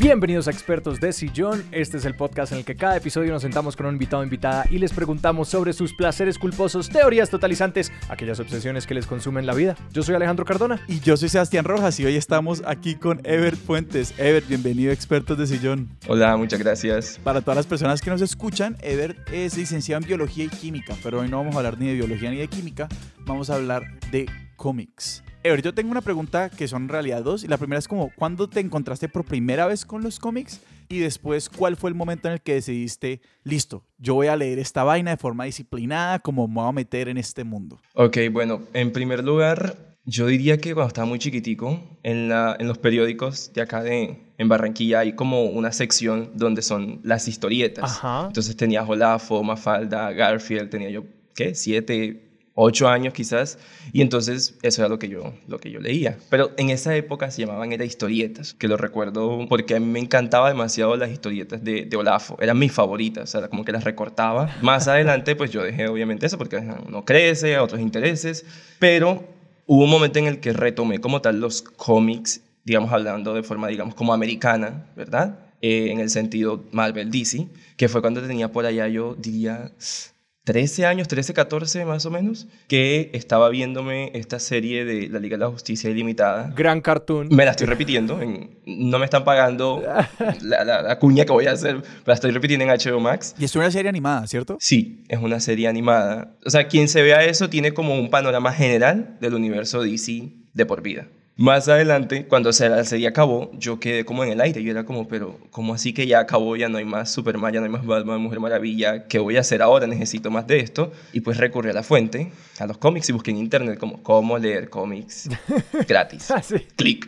Bienvenidos a Expertos de Sillón. Este es el podcast en el que cada episodio nos sentamos con un invitado o invitada y les preguntamos sobre sus placeres culposos, teorías totalizantes, aquellas obsesiones que les consumen la vida. Yo soy Alejandro Cardona. Y yo soy Sebastián Rojas y hoy estamos aquí con Ever Fuentes. Ever, bienvenido a Expertos de Sillón. Hola, muchas gracias. Para todas las personas que nos escuchan, Ever es licenciado en Biología y Química, pero hoy no vamos a hablar ni de Biología ni de Química, vamos a hablar de cómics. Ever, yo tengo una pregunta que son en realidad dos. Y la primera es como, ¿cuándo te encontraste por primera vez con los cómics? Y después, ¿cuál fue el momento en el que decidiste, listo, yo voy a leer esta vaina de forma disciplinada, como me voy a meter en este mundo? Ok, bueno, en primer lugar, yo diría que cuando estaba muy chiquitico, en, la, en los periódicos de acá de, en Barranquilla hay como una sección donde son las historietas. Ajá. Entonces tenía Olafo, Mafalda, Garfield, tenía yo, ¿qué? Siete, ocho años quizás, y entonces eso era lo que yo, lo que yo leía. Pero en esa época se llamaban era historietas, que lo recuerdo porque a mí me encantaba demasiado las historietas de, de Olafo, eran mis favoritas, o sea, como que las recortaba. Más adelante pues yo dejé obviamente eso porque uno crece, otros intereses, pero hubo un momento en el que retomé como tal los cómics, digamos hablando de forma digamos como americana, ¿verdad? Eh, en el sentido Marvel DC, que fue cuando tenía por allá yo diría 13 años, 13, 14 más o menos, que estaba viéndome esta serie de la Liga de la Justicia Ilimitada. Gran cartoon. Me la estoy repitiendo, en- no me están pagando la, la- la cuña que voy a hacer, la estoy repitiendo en HBO Max. Y es una serie animada, ¿cierto? Sí, es una serie animada. O sea, quien se vea eso tiene como un panorama general del universo DC de por vida. Más adelante, cuando se- serie acabó, yo quedé como en el aire. Yo era como, pero ¿cómo así que ya acabó? Ya no hay más Superman, ya no hay más Batman, Mujer Maravilla. ¿Qué voy a hacer ahora? Necesito más de esto. Y pues recurrí a la fuente, a los cómics y busqué en internet como cómo leer cómics gratis. Ah, sí. Clic.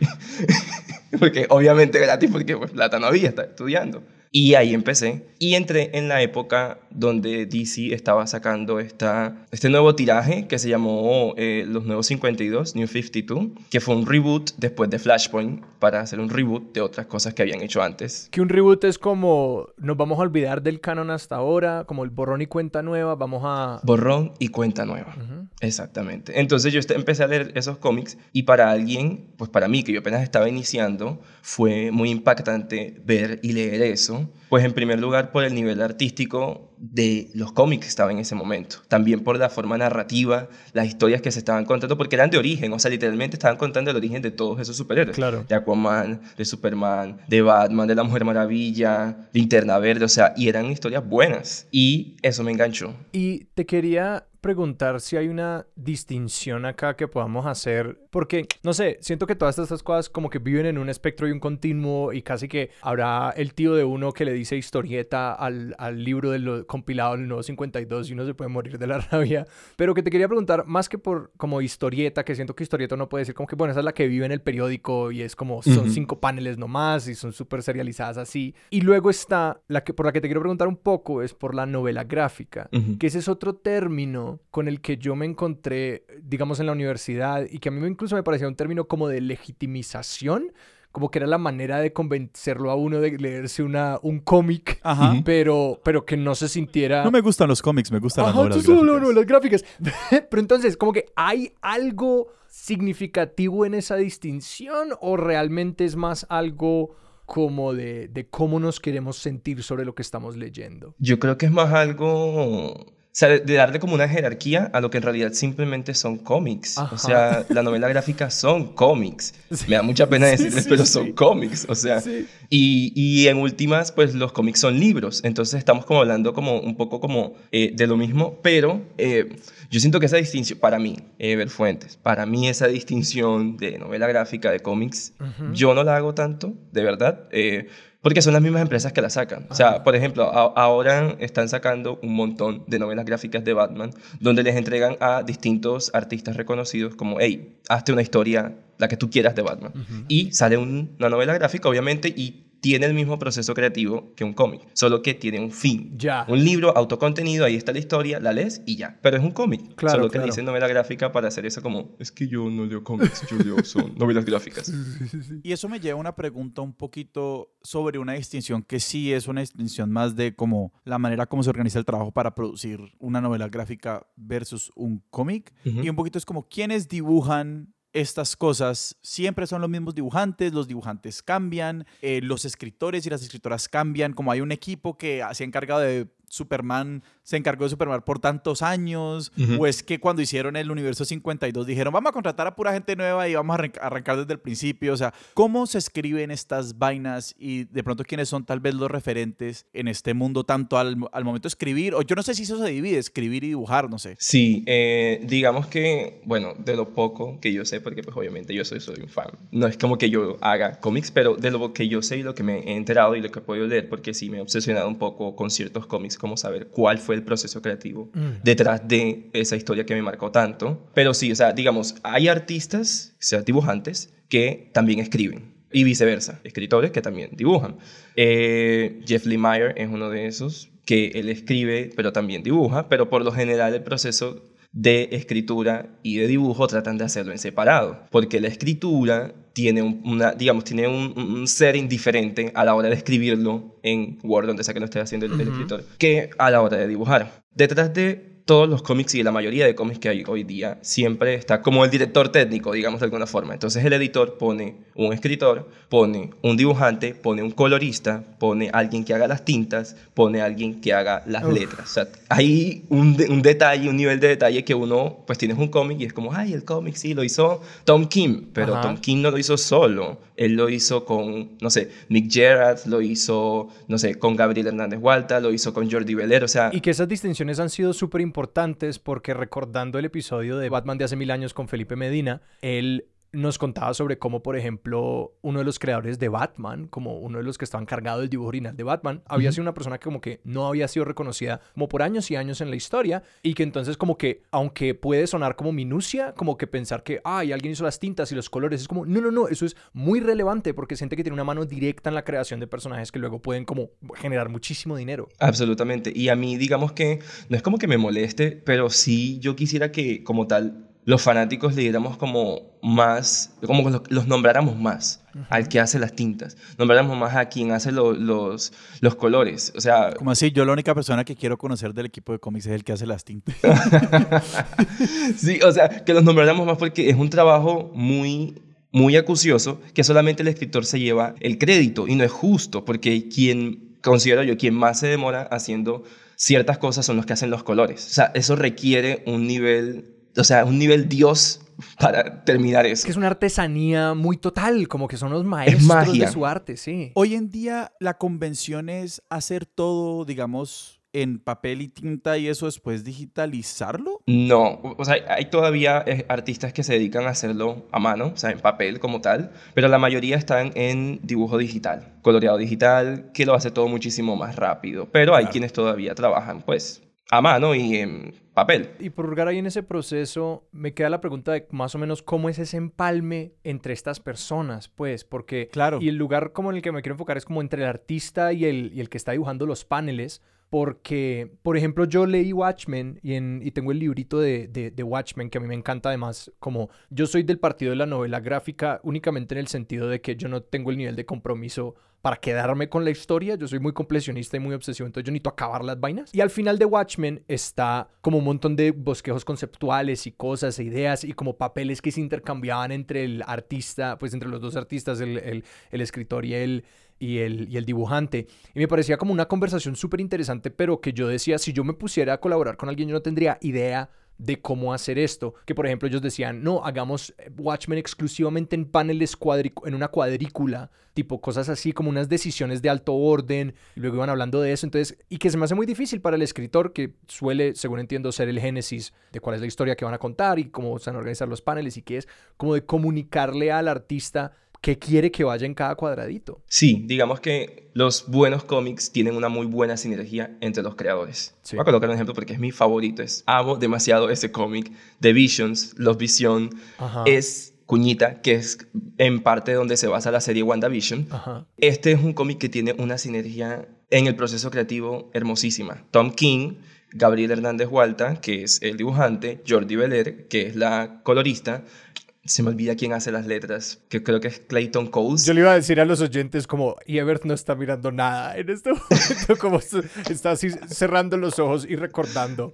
porque obviamente gratis porque pues plata no había, estaba estudiando. Y ahí empecé. Y entré en la época donde DC estaba sacando esta, este nuevo tiraje que se llamó eh, Los Nuevos 52, New 52, que fue un reboot después de Flashpoint para hacer un reboot de otras cosas que habían hecho antes. Que un reboot es como, nos vamos a olvidar del canon hasta ahora, como el borrón y cuenta nueva, vamos a... Borrón y cuenta nueva. Ujú. Exactamente. Entonces yo este- empecé a leer esos cómics y para alguien, pues para mí que yo apenas estaba iniciando, fue muy impactante ver y leer eso. Pues en primer lugar por el nivel artístico de los cómics que estaba en ese momento. También por la forma narrativa, las historias que se estaban contando, porque eran de origen, o sea, literalmente estaban contando el origen de todos esos superhéroes. Claro. De Aquaman, de Superman, de Batman, de la Mujer Maravilla, Linterna Verde, o sea, y eran historias buenas. Y eso me enganchó. Y te quería preguntar si hay una distinción acá que podamos hacer, porque, no sé, siento que todas estas cosas como que viven en un espectro y un continuo y casi que habrá el tío de uno que le dice historieta al, al libro de lo compilado del nuevo 52 y uno se puede morir de la rabia, pero que te quería preguntar, más que por como historieta, que siento que historieta no puede decir como que, bueno, esa es la que vive en el periódico y es como, son Ujú. cinco paneles nomás y son súper serializadas así. Y luego está, la que por la que te quiero preguntar un poco, es por la novela gráfica Ujú. que ese es otro término con el que yo me encontré, digamos, en la universidad y que a mí incluso me parecía un término como de legitimización, como que era la manera de convencerlo a uno de leerse una, un cómic, pero, pero que no se sintiera... No me gustan los cómics, me gustan las novelas tú solo gráficas. novelas gráficas. pero entonces, como que hay algo significativo en esa distinción o realmente es más algo como de, de cómo nos queremos sentir sobre lo que estamos leyendo. Yo creo que es más algo, sea, de, de darle como una jerarquía a lo que en realidad simplemente son cómics. Ajá. O sea, la novela gráfica son cómics. Me da mucha pena decirles, sí, pero son cómics. O sea, y, y en últimas, pues los cómics son libros. Entonces estamos como hablando como un poco como eh, de lo mismo, pero eh, yo siento que esa distinción, para mí, Ever Fuentes, para mí esa distinción de novela gráfica, de cómics, yo no la hago tanto, de verdad. eh, porque son las mismas empresas que la sacan. O sea, por ejemplo, a- ahora están sacando un montón de novelas gráficas de Batman donde les entregan a distintos artistas reconocidos como, hey, hazte una historia, la que tú quieras de Batman. Y sale un- una novela gráfica, obviamente, y tiene el mismo proceso creativo que un cómic, solo que tiene un fin. Ya. Un libro autocontenido, ahí está la historia, la lees y ya. Pero es un cómic. Claro, solo que claro. le dicen novela gráfica para hacer eso como, es que yo no leo cómics, yo leo son novelas gráficas. Y eso me lleva a una pregunta un poquito sobre una distinción que sí es una distinción más de como la manera como se organiza el trabajo para producir una novela gráfica versus un cómic. Y un poquito es como quiénes dibujan estas cosas, siempre son los mismos dibujantes, los dibujantes cambian, eh, los escritores y las escritoras cambian, como hay un equipo que se ha encargado de Superman se encargó de Superman por tantos años, o es que cuando hicieron el universo 52 dijeron, vamos a contratar a pura gente nueva y vamos a arrancar desde el principio, o sea, ¿cómo se escriben estas vainas y de pronto quiénes son tal vez los referentes en este mundo tanto al, momento de escribir, o yo no sé si eso se divide, escribir y dibujar, no sé. Sí, eh, digamos que, bueno, de lo poco que yo sé, porque pues obviamente yo soy, soy un fan, no es como que yo haga cómics, pero de lo que yo sé y lo que me he enterado y lo que he podido leer, porque sí me he obsesionado un poco con ciertos cómics como saber cuál fue el proceso creativo mm. detrás de esa historia que me marcó tanto. Pero sí, o sea, digamos, hay artistas, sea dibujantes, que también escriben. Y viceversa, escritores que también dibujan. Eh, Jeff Lemire es uno de esos, que él escribe, pero también dibuja, pero por lo general el proceso de escritura y de dibujo tratan de hacerlo en separado, porque la escritura tiene una, digamos, tiene un, ser indiferente a la hora de escribirlo en Word, donde sea que lo esté haciendo el, el escritor, que a la hora de dibujar. Detrás de todos los cómics y la mayoría de cómics que hay hoy día siempre está como el director técnico, digamos de alguna forma. Entonces el editor pone un escritor, pone un dibujante, pone un colorista, pone alguien que haga las tintas, pone alguien que haga las letras. O sea, hay un, un, detalle, un nivel de detalle que uno, pues tienes un cómic y es como, ay, el cómic sí lo hizo Tom Kim, pero Tom Kim no lo hizo solo. Él lo hizo con, no sé, Nick Gerard, lo hizo, no sé, con Gabriel Hernández Hualta, lo hizo con Jordi Veler, o sea... Y que esas distinciones han sido súper importantes importantes porque recordando el episodio de Batman de hace mil años con Felipe Medina, él nos contaba sobre cómo, por ejemplo, uno de los creadores de Batman, como uno de los que estaba encargado del dibujo original de Batman, había sido una persona que como que no había sido reconocida como por años y años en la historia y que entonces como que, aunque puede sonar como minucia, como que pensar que, ay, alguien hizo las tintas y los colores, es como, no, no, no, eso es muy relevante porque siente que tiene una mano directa en la creación de personajes que luego pueden como generar muchísimo dinero. Absolutamente. Y a mí, digamos que, no es como que me moleste, pero sí yo quisiera que como tal los fanáticos le diéramos como más, como los, nombráramos más al que hace las tintas, nombráramos más a quien hace los, los colores, o sea... Como así, yo la única persona que quiero conocer del equipo de cómics es el que hace las tintas. sí, o sea, que los nombráramos más porque es un trabajo muy muy acucioso que solamente el escritor se lleva el crédito y no es justo porque quien considero yo quien más se demora haciendo ciertas cosas son los que hacen los colores. O sea, eso requiere un nivel o sea, un nivel Dios para terminar eso. Es que es una artesanía muy total, como que son los maestros de su arte, sí. Hoy en día la convención es hacer todo, digamos, en papel y tinta y eso después digitalizarlo? No, o sea, hay todavía eh, artistas que se dedican a hacerlo a mano, o sea, en papel como tal, pero la mayoría están en dibujo digital, coloreado digital, que lo hace todo muchísimo más rápido, pero hay quienes todavía trabajan, pues, a mano y en papel. Y por lugar ahí en ese proceso, me queda la pregunta de más o menos cómo es ese empalme entre estas personas, pues, porque... Claro. Y el lugar como en el que me quiero enfocar es como entre el artista y el, y el que está dibujando los paneles, porque, por ejemplo, yo leí Watchmen y, en, y tengo el librito de, de, Watchmen que a mí me encanta además, como yo soy del partido de la novela gráfica únicamente en el sentido de que yo no tengo el nivel de compromiso para quedarme con la historia, yo soy muy completionista y muy obsesivo, entonces yo necesito acabar las vainas. Y al final de Watchmen está como un montón de bosquejos conceptuales y cosas e ideas y como papeles que se intercambiaban entre el artista, pues entre los dos artistas, el, escritor y el y el, y el dibujante. Y me parecía como una conversación súper interesante, pero que yo decía, si yo me pusiera a colaborar con alguien, yo no tendría idea de cómo hacer esto. Que por ejemplo ellos decían, no, hagamos eh, Watchmen exclusivamente en paneles en una cuadrícula, tipo cosas así como unas decisiones de alto orden, y luego iban hablando de eso, entonces, y que se me hace muy difícil para el escritor, que suele, según entiendo, ser el génesis de cuál es la historia que van a contar y cómo se van a organizar los paneles y qué es, como de comunicarle al artista qué quiere que vaya en cada cuadradito. Sí, digamos que los buenos cómics tienen una muy buena sinergia entre los creadores. Voy a colocar un ejemplo porque es mi favorito. Es, amo demasiado ese cómic de Visions, Los Vision. Es Cuñita, que es en parte donde se basa la serie WandaVision. Este es un cómic que tiene una sinergia en el proceso creativo hermosísima. Tom King, Gabriel Hernández Hualta, que es el dibujante, Jordi Beler, que es la colorista, se me olvida quién hace las letras, que creo que es Clayton Coles. Yo le iba a decir a los oyentes como, Ebert no está mirando nada en este momento, como está así cerrando los ojos y recordando.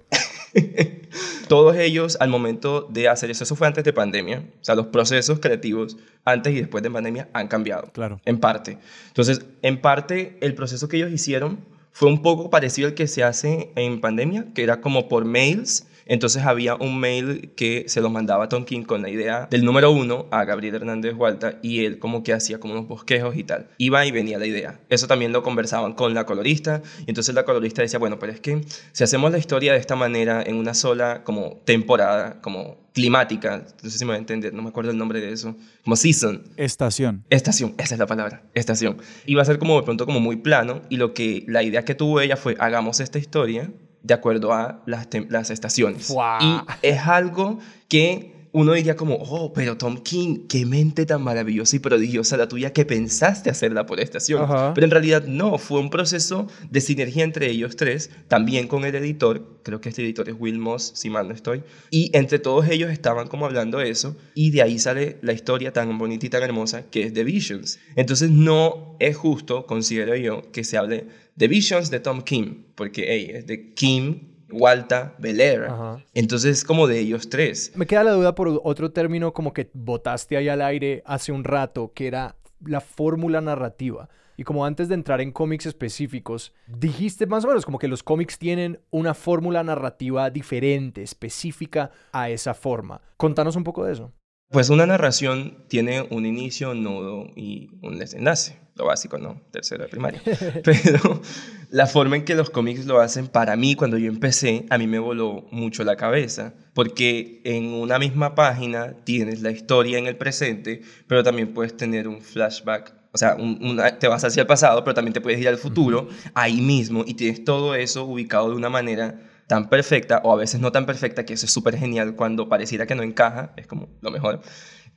Todos ellos al momento de hacer eso, eso fue antes de pandemia, o sea, los procesos creativos antes y después de pandemia han cambiado. Claro. En parte. Entonces, en parte, el proceso que ellos hicieron fue un poco parecido al que se hace en pandemia, que era como por mails entonces había un mail que se lo mandaba a Tom King con la idea del número uno a Gabriel Hernández Hualta y él como que hacía como unos bosquejos y tal. Iba y venía la idea. Eso también lo conversaban con la colorista y entonces la colorista decía, bueno, pero es que si hacemos la historia de esta manera en una sola como temporada, como climática, no sé si me va a entender, no me acuerdo el nombre de eso, como season. Estación. Estación, esa es la palabra, estación. Iba a ser como de pronto como muy plano y lo que la idea que tuvo ella fue hagamos esta historia de acuerdo a las, las estaciones. Y es algo que uno diría como, oh, pero Tom King, qué mente tan maravillosa y prodigiosa la tuya que pensaste hacerla por estación. Pero en realidad no, fue un proceso de sinergia entre ellos tres, también con el editor, creo que este editor es Will Moss, si mal no estoy, y entre todos ellos estaban como hablando de eso, y de ahí sale la historia tan bonita y tan hermosa que es The Visions. Entonces no es justo, considero yo, que se hable The Visions de Tom Kim, porque hey, es de Kim, Walta, Belair. Entonces, como de ellos tres. Me queda la duda por otro término como que botaste ahí al aire hace un rato, que era la fórmula narrativa. Y como antes de entrar en cómics específicos, dijiste más o menos como que los cómics tienen una fórmula narrativa diferente, específica a esa forma. Contanos un poco de eso. Pues una narración tiene un inicio, un nudo y un desenlace lo básico, ¿no? Tercero de primaria. Pero la forma en que los cómics lo hacen, para mí, cuando yo empecé, a mí me voló mucho la cabeza, porque en una misma página tienes la historia en el presente, pero también puedes tener un flashback o sea, te vas hacia el pasado, pero también te puedes ir al futuro, ahí mismo, y tienes todo eso ubicado de una manera tan perfecta, o a veces no tan perfecta, que eso es súper genial cuando pareciera que no encaja, es como lo mejor.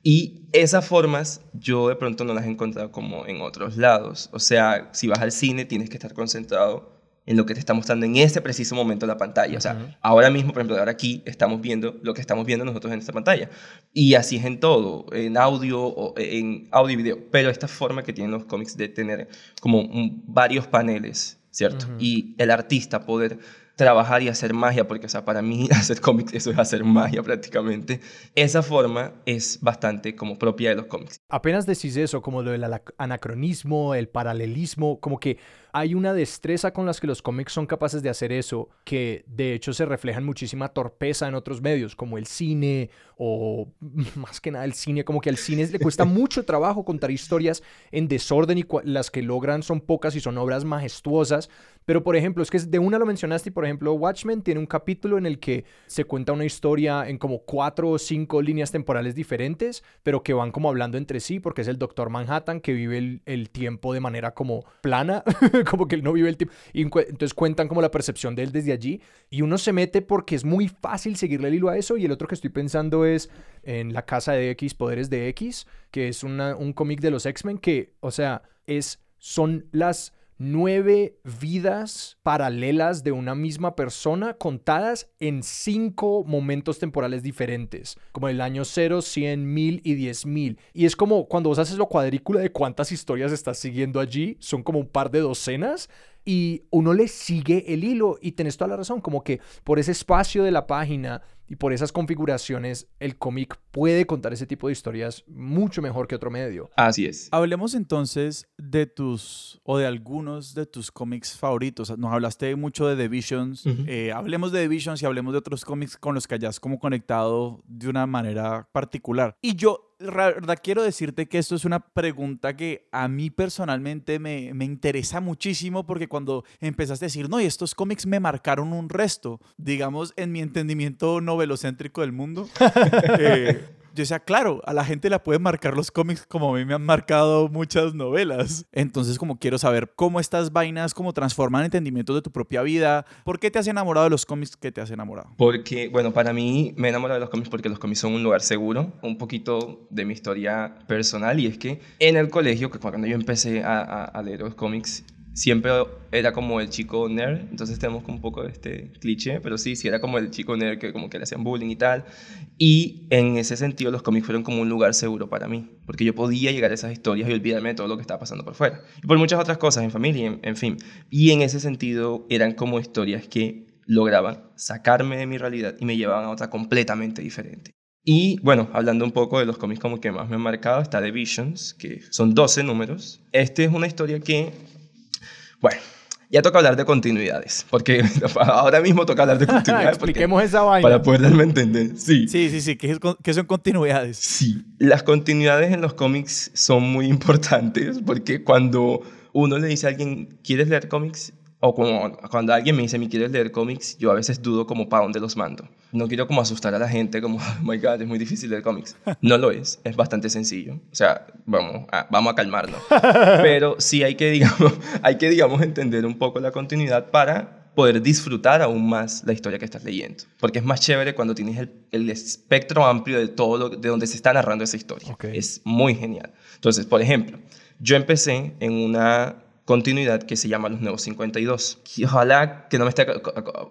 Y esas formas yo de pronto no las he encontrado como en otros lados. O sea, si vas al cine tienes que estar concentrado en lo que te está mostrando en ese preciso momento la pantalla. O sea, ahora mismo, por ejemplo, ahora aquí estamos viendo lo que estamos viendo nosotros en esta pantalla. Y así es en todo, en audio, o en audio y video. Pero esta forma que tienen los cómics de tener como varios paneles, ¿cierto? Y el artista poder trabajar y hacer magia, porque, o sea, para mí hacer cómics eso es hacer magia prácticamente. Esa forma es bastante como propia de los cómics. Apenas decís eso, como lo del anacronismo, el paralelismo, como que hay una destreza con las que los cómics son capaces de hacer eso, que de hecho se refleja en muchísima torpeza en otros medios, como el cine o más que nada el cine, como que al cine le cuesta mucho trabajo contar historias en desorden y las que logran son pocas y son obras majestuosas. Pero por ejemplo, es que de una lo mencionaste y por ejemplo Watchmen tiene un capítulo en el que se cuenta una historia en como cuatro o cinco líneas temporales diferentes, pero que van como hablando entre sí, porque es el Doctor Manhattan que vive el, el tiempo de manera como plana como que él no vive el tiempo. Y entonces cuentan como la percepción de él desde allí. Y uno se mete porque es muy fácil seguirle el hilo a eso. Y el otro que estoy pensando es en La Casa de X, Poderes de X, que es un cómic de los X-Men que, o sea, es, son las nueve vidas paralelas de una misma persona contadas en cinco momentos temporales diferentes, como el año 0, 100, 1000 y 10.000. Y es como cuando vos haces lo cuadrícula de cuántas historias estás siguiendo allí, son como un par de docenas y uno le sigue el hilo y tenés toda la razón, como que por ese espacio de la página y por esas configuraciones el cómic puede contar ese tipo de historias mucho mejor que otro medio. Así es. Hablemos entonces de tus o de algunos de tus cómics favoritos. Nos hablaste mucho de The Visions. Eh, hablemos de The Visions y hablemos de otros cómics con los que hayas como conectado de una manera particular. Y yo verdad quiero decirte que esto es una pregunta que a mí personalmente me, me, interesa muchísimo porque cuando empezaste a decir, no, y estos cómics me marcaron un resto, digamos, en mi entendimiento novelocéntrico del mundo, eh, yo decía, claro, a la gente la pueden marcar los cómics como a mí me han marcado muchas novelas. Entonces, como quiero saber cómo estas vainas, cómo transforman entendimientos de tu propia vida. ¿Por qué te has enamorado de los cómics que te has enamorado? Porque, bueno, para mí me he enamorado de los cómics porque los cómics son un lugar seguro. Un poquito de mi historia personal y es que en el colegio, cuando yo empecé a leer los cómics, siempre era como el chico nerd, entonces tenemos un poco de este cliché, pero sí, sí era como el chico nerd que como que le hacían bullying y tal. Y en ese sentido los cómics fueron como un lugar seguro para mí, porque yo podía llegar a esas historias y olvidarme de todo lo que estaba pasando por fuera. Y por muchas otras cosas, en familia, en, fin. Y en ese sentido eran como historias que lograban sacarme de mi realidad y me llevaban a otra completamente diferente. Y bueno, hablando un poco de los cómics como que más me han marcado, está The Visions, que son 12 números. Este es una historia que, bueno, ya toca hablar de continuidades, porque ahora mismo toca hablar de continuidades. Expliquemos esa vaina. Para poder darme a entender, sí. Sí, sí, sí, ¿qué, son continuidades? Sí, las continuidades en los cómics son muy importantes, porque cuando uno le dice a alguien, ¿quieres leer cómics? O como cuando alguien me dice, ¿me quieres leer cómics? Yo a veces dudo como para dónde los mando. No quiero como asustar a la gente, como, oh my God, es muy difícil leer cómics. No lo es, es bastante sencillo. O sea, vamos a, vamos a calmarnos. Pero sí hay que, digamos, hay que, digamos, entender un poco la continuidad para poder disfrutar aún más la historia que estás leyendo. Porque es más chévere cuando tienes el, el espectro amplio de todo lo, de donde se está narrando esa historia. Es muy genial. Entonces, por ejemplo, yo empecé en una continuidad que se llama Los Nuevos 52. Y ojalá que no me esté,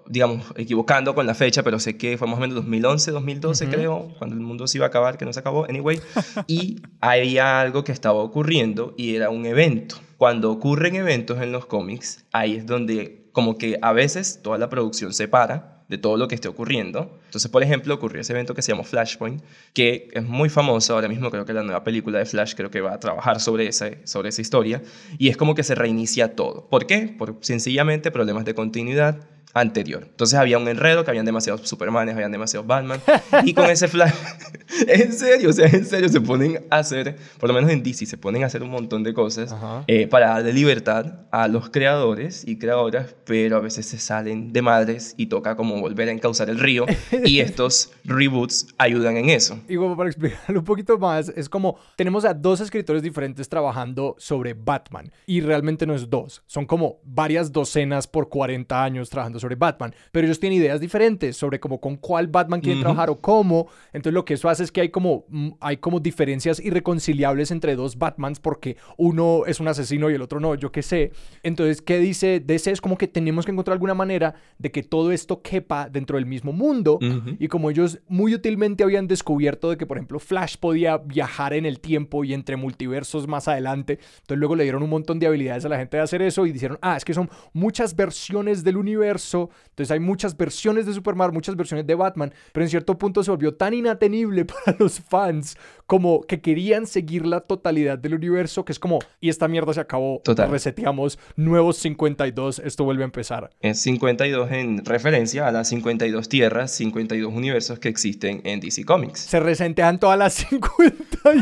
digamos, equivocando con la fecha, pero sé que fue más o menos 2011, 2012 creo, cuando el mundo se iba a acabar, que no se acabó, anyway. y había algo que estaba ocurriendo y era un evento. Cuando ocurren eventos en los cómics, ahí es donde como que a veces toda la producción se para de todo lo que esté ocurriendo. Entonces, por ejemplo, ocurrió ese evento que se llamó Flashpoint, que es muy famoso ahora mismo, creo que la nueva película de Flash creo que va a trabajar sobre esa, sobre esa historia, y es como que se reinicia todo. ¿Por qué? Por sencillamente problemas de continuidad, anterior. Entonces había un enredo que habían demasiados Supermanes, habían demasiados Batman. Y con ese flash, en serio, o sea, en serio, se ponen a hacer, por lo menos en DC, se ponen a hacer un montón de cosas eh, para darle libertad a los creadores y creadoras, pero a veces se salen de madres y toca como volver a encauzar el río. Y estos reboots ayudan en eso. Y como para explicarlo un poquito más, es como tenemos a dos escritores diferentes trabajando sobre Batman. Y realmente no es dos, son como varias docenas por 40 años trabajando sobre Batman, pero ellos tienen ideas diferentes sobre como con cuál Batman quieren trabajar o cómo. Entonces lo que eso hace es que hay como, mm, hay como diferencias irreconciliables entre dos Batmans porque uno es un asesino y el otro no, yo qué sé. Entonces, ¿qué dice DC? Es como que tenemos que encontrar alguna manera de que todo esto quepa dentro del mismo mundo. Y como ellos muy útilmente habían descubierto de que, por ejemplo, Flash podía viajar en el tiempo y entre multiversos más adelante, entonces luego le dieron un montón de habilidades a la gente de hacer eso y dijeron, ah, es que son muchas versiones del universo entonces hay muchas versiones de Superman, muchas versiones de Batman, pero en cierto punto se volvió tan inatenible para los fans como que querían seguir la totalidad del universo, que es como, y esta mierda se acabó, Total. reseteamos, nuevos 52, esto vuelve a empezar. Es 52 en referencia a las 52 tierras, 52 universos que existen en DC Comics. Se resetean todas las 52.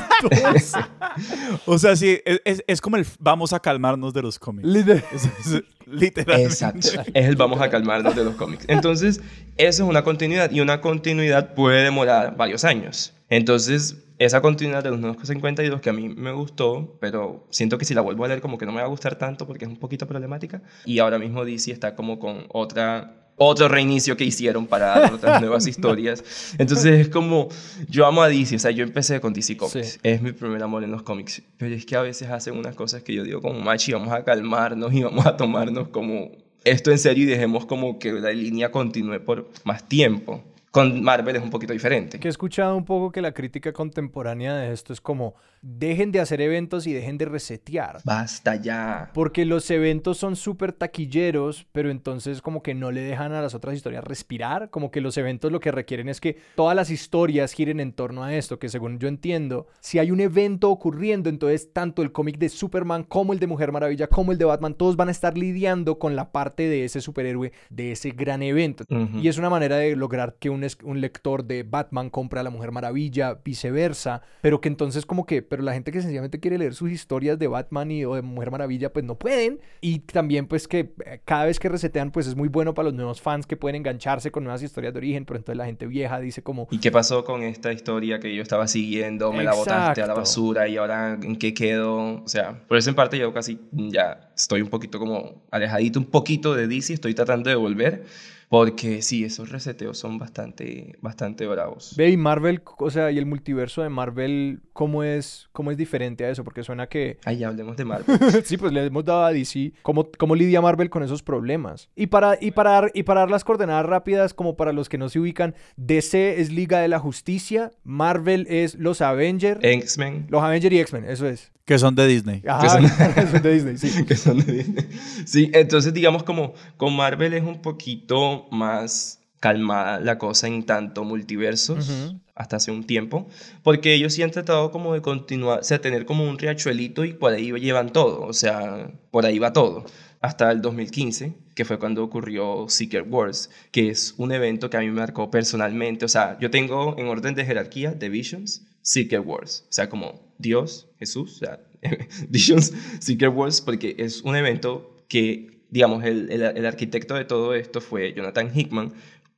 o sea, sí, es, es, como el vamos a calmarnos de los cómics. Literalmente. Exacto. Es el vamos a calmarnos de los cómics. Entonces, eso es una continuidad y una continuidad puede demorar varios años. Entonces, esa continuidad de los nuevos 52 que a mí me gustó, pero siento que si la vuelvo a leer como que no me va a gustar tanto porque es un poquito problemática. Y ahora mismo DC está como con otra otro reinicio que hicieron para dar otras nuevas historias. Entonces es como, yo amo a DC, o sea, yo empecé con DC Comics, es mi primer amor en los cómics, pero es que a veces hacen unas cosas que yo digo como, machi, vamos a calmarnos y vamos a tomarnos como esto en serio y dejemos como que la línea continúe por más tiempo. Con Marvel es un poquito diferente. Que he escuchado un poco que la crítica contemporánea de esto es como, dejen de hacer eventos y dejen de resetear. Basta ya. Porque los eventos son súper taquilleros, pero entonces como que no le dejan a las otras historias respirar. Como que los eventos lo que requieren es que todas las historias giren en torno a esto, que según yo entiendo, si hay un evento ocurriendo, entonces tanto el cómic de Superman como el de Mujer Maravilla, como el de Batman, todos van a estar lidiando con la parte de ese superhéroe, de ese gran evento. Y es una manera de lograr que un, un lector de Batman compre a la Mujer Maravilla, viceversa, pero que entonces como que pero la gente que sencillamente quiere leer sus historias de Batman y o de Mujer Maravilla, pues no pueden. Y también pues que eh, cada vez que resetean, pues es muy bueno para los nuevos fans que pueden engancharse con nuevas historias de origen, pero entonces la gente vieja dice como... ¿Y qué pasó con esta historia que yo estaba siguiendo? Me la botaste a la basura y ahora en qué quedo? O sea, por eso en parte yo casi ya estoy un poquito como alejadito un poquito de DC, estoy tratando de volver porque sí, esos reseteos son bastante, bastante bravos. Ve, y Marvel, o sea, y el multiverso de Marvel, ¿cómo es, cómo es diferente a eso? Porque suena que... Ya hablemos de Marvel. sí, pues le hemos dado a DC cómo, cómo lidia Marvel con esos problemas. Y para, y, para, y para dar las coordenadas rápidas, como para los que no se ubican, DC es Liga de la Justicia, Marvel es los Avengers. X-Men. Los Avengers y X-Men, eso es. Que son de Disney. Ah, son- son de Disney, sí. que son de Disney. Sí, entonces digamos como con Marvel es un poquito más calmada la cosa en tanto multiversos hasta hace un tiempo, porque ellos sí han tratado como de continuar, o sea, tener como un riachuelito y por ahí llevan todo, o sea, por ahí va todo. Hasta el 2015, que fue cuando ocurrió Secret Wars, que es un evento que a mí me marcó personalmente. O sea, yo tengo en orden de jerarquía The Visions, Secret Wars. O sea, como Dios, Jesús, o sea, Visions, Secret Wars, porque es un evento que, digamos, el, el, el arquitecto de todo esto fue Jonathan Hickman.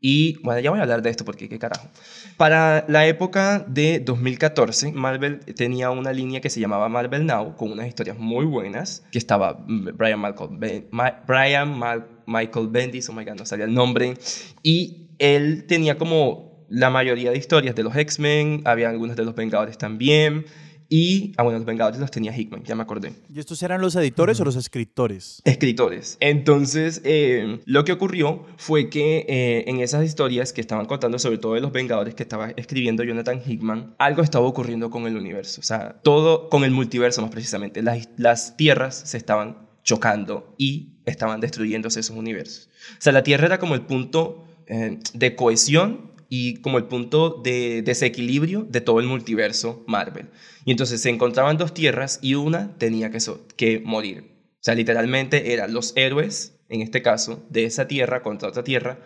Y bueno, ya voy a hablar de esto porque qué carajo. Para la época de 2014, Marvel tenía una línea que se llamaba Marvel Now, con unas historias muy buenas, que estaba mm, Brian, Malcolm, Brian Michael Bendis, oh my god, no sabía el nombre, y él tenía como la mayoría de historias de los X-Men, había algunos de los Vengadores también, y, ah bueno, los Vengadores los tenía Hickman, ya me acordé ¿Y estos eran los editores o los escritores? escritores. Entonces, eh, lo que ocurrió fue que eh, en esas historias que estaban contando, sobre todo de los Vengadores que estaba escribiendo Jonathan Hickman, algo estaba ocurriendo con el universo. O sea, todo con el multiverso más precisamente. Las, las tierras se estaban chocando y estaban destruyéndose esos universos. O sea, la Tierra era como el punto eh, de cohesión y como el punto de desequilibrio de todo el multiverso Marvel. Y entonces se encontraban dos tierras y una tenía que, so- que morir. O sea, literalmente eran los héroes, en este caso, de esa tierra contra otra tierra,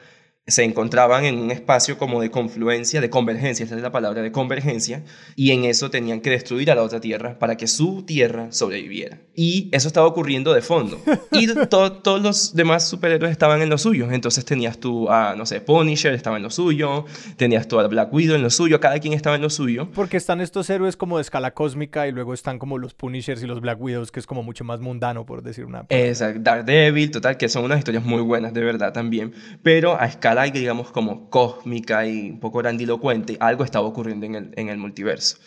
se encontraban en un espacio como de confluencia, de convergencia, esa es la palabra, de convergencia, y en eso tenían que destruir a la otra tierra para que su tierra sobreviviera. Y eso estaba ocurriendo de fondo. Y to- todos los demás superhéroes estaban en lo suyo. Entonces tenías tú a, no sé, Punisher estaba en lo suyo, tenías tú a Black Widow en lo suyo, cada quien estaba en lo suyo. Porque están estos héroes como de escala cósmica y luego están como los Punishers y los Black Widows, que es como mucho más mundano, por decir una. Exacto, Daredevil, total, que son unas historias muy buenas de verdad también, pero a escala, digamos, como cósmica y un poco grandilocuente, algo estaba ocurriendo en el, en el multiverso.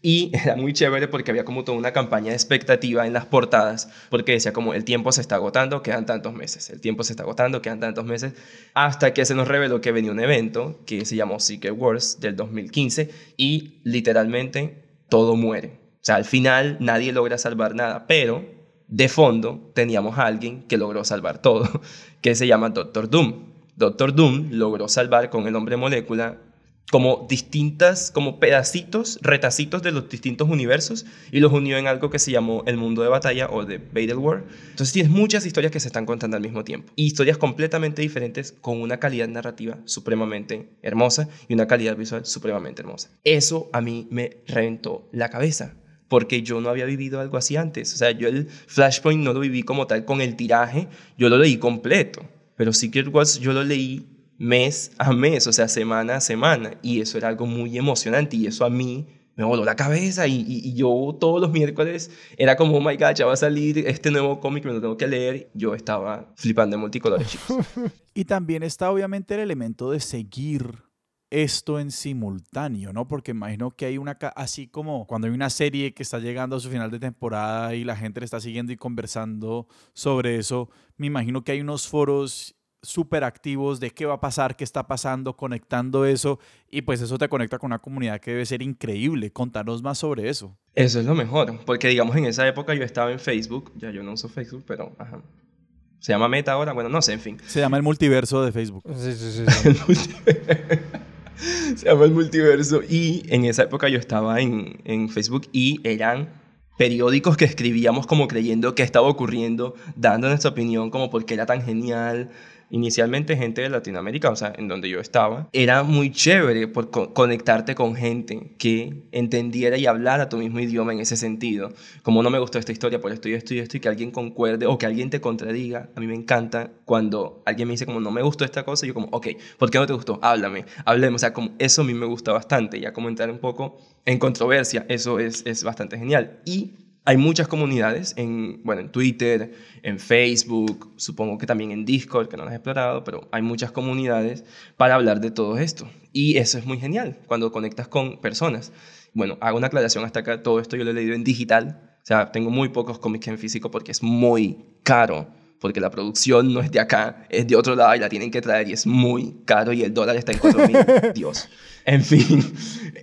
Y era muy chévere porque había como toda una campaña de expectativa en las portadas, porque decía como el tiempo se está agotando, quedan tantos meses, el tiempo se está agotando, quedan tantos meses, hasta que se nos reveló que venía un evento que se llamó Secret Wars del 2015 y literalmente todo muere. O sea, al final nadie logra salvar nada, pero de fondo teníamos a alguien que logró salvar todo, que se llama Doctor Doom. Doctor Doom logró salvar con el hombre molécula como distintas, como pedacitos, retacitos de los distintos universos y los unió en algo que se llamó el mundo de batalla o de Battle War. Entonces tienes muchas historias que se están contando al mismo tiempo y historias completamente diferentes con una calidad narrativa supremamente hermosa y una calidad visual supremamente hermosa. Eso a mí me reventó la cabeza porque yo no había vivido algo así antes. O sea, yo el Flashpoint no lo viví como tal con el tiraje, yo lo leí completo. Pero Secret Wars yo lo leí mes a mes, o sea, semana a semana. Y eso era algo muy emocionante y eso a mí me voló la cabeza. Y, yo todos los miércoles era como, oh my god, ya va a salir este nuevo cómic, me lo tengo que leer. Yo estaba flipando de multicolores, chicos. Y también está obviamente el elemento de seguir esto en simultáneo, ¿no? Porque imagino que hay una, así como cuando hay una serie que está llegando a su final de temporada y la gente le está siguiendo y conversando sobre eso, me imagino que hay unos foros súper activos de qué va a pasar, qué está pasando, conectando eso, y pues eso te conecta con una comunidad que debe ser increíble. Contanos más sobre eso. Eso es lo mejor, porque digamos en esa época yo estaba en Facebook, ya yo no uso Facebook, pero ajá. Se llama Meta ahora, bueno, no sé, en fin. Se llama el multiverso de Facebook. Sí, sí, sí, sí. El Se llama el multiverso. Y en esa época yo estaba en, en Facebook y eran periódicos que escribíamos como creyendo que estaba ocurriendo, dando nuestra opinión como porque era tan genial. Inicialmente gente de Latinoamérica, o sea, en donde yo estaba, era muy chévere por co- conectarte con gente que entendiera y hablara tu mismo idioma en ese sentido. Como no me gustó esta historia por esto y esto y esto, y que alguien concuerde o que alguien te contradiga. A mí me encanta cuando alguien me dice como no me gustó esta cosa, y yo como, ok, ¿por qué no te gustó? Háblame, hablemos. O sea, como eso a mí me gusta bastante, ya como entrar un poco en controversia, eso es, es bastante genial. Y hay muchas comunidades en, bueno, en Twitter, en Facebook, supongo que también en Discord, que no las he explorado, pero hay muchas comunidades para hablar de todo esto. Y eso es muy genial cuando conectas con personas. Bueno, hago una aclaración hasta acá, todo esto yo lo he leído en digital, o sea, tengo muy pocos cómics en físico porque es muy caro, porque la producción no es de acá, es de otro lado y la tienen que traer y es muy caro y el dólar está en 4 mil, Dios. En fin.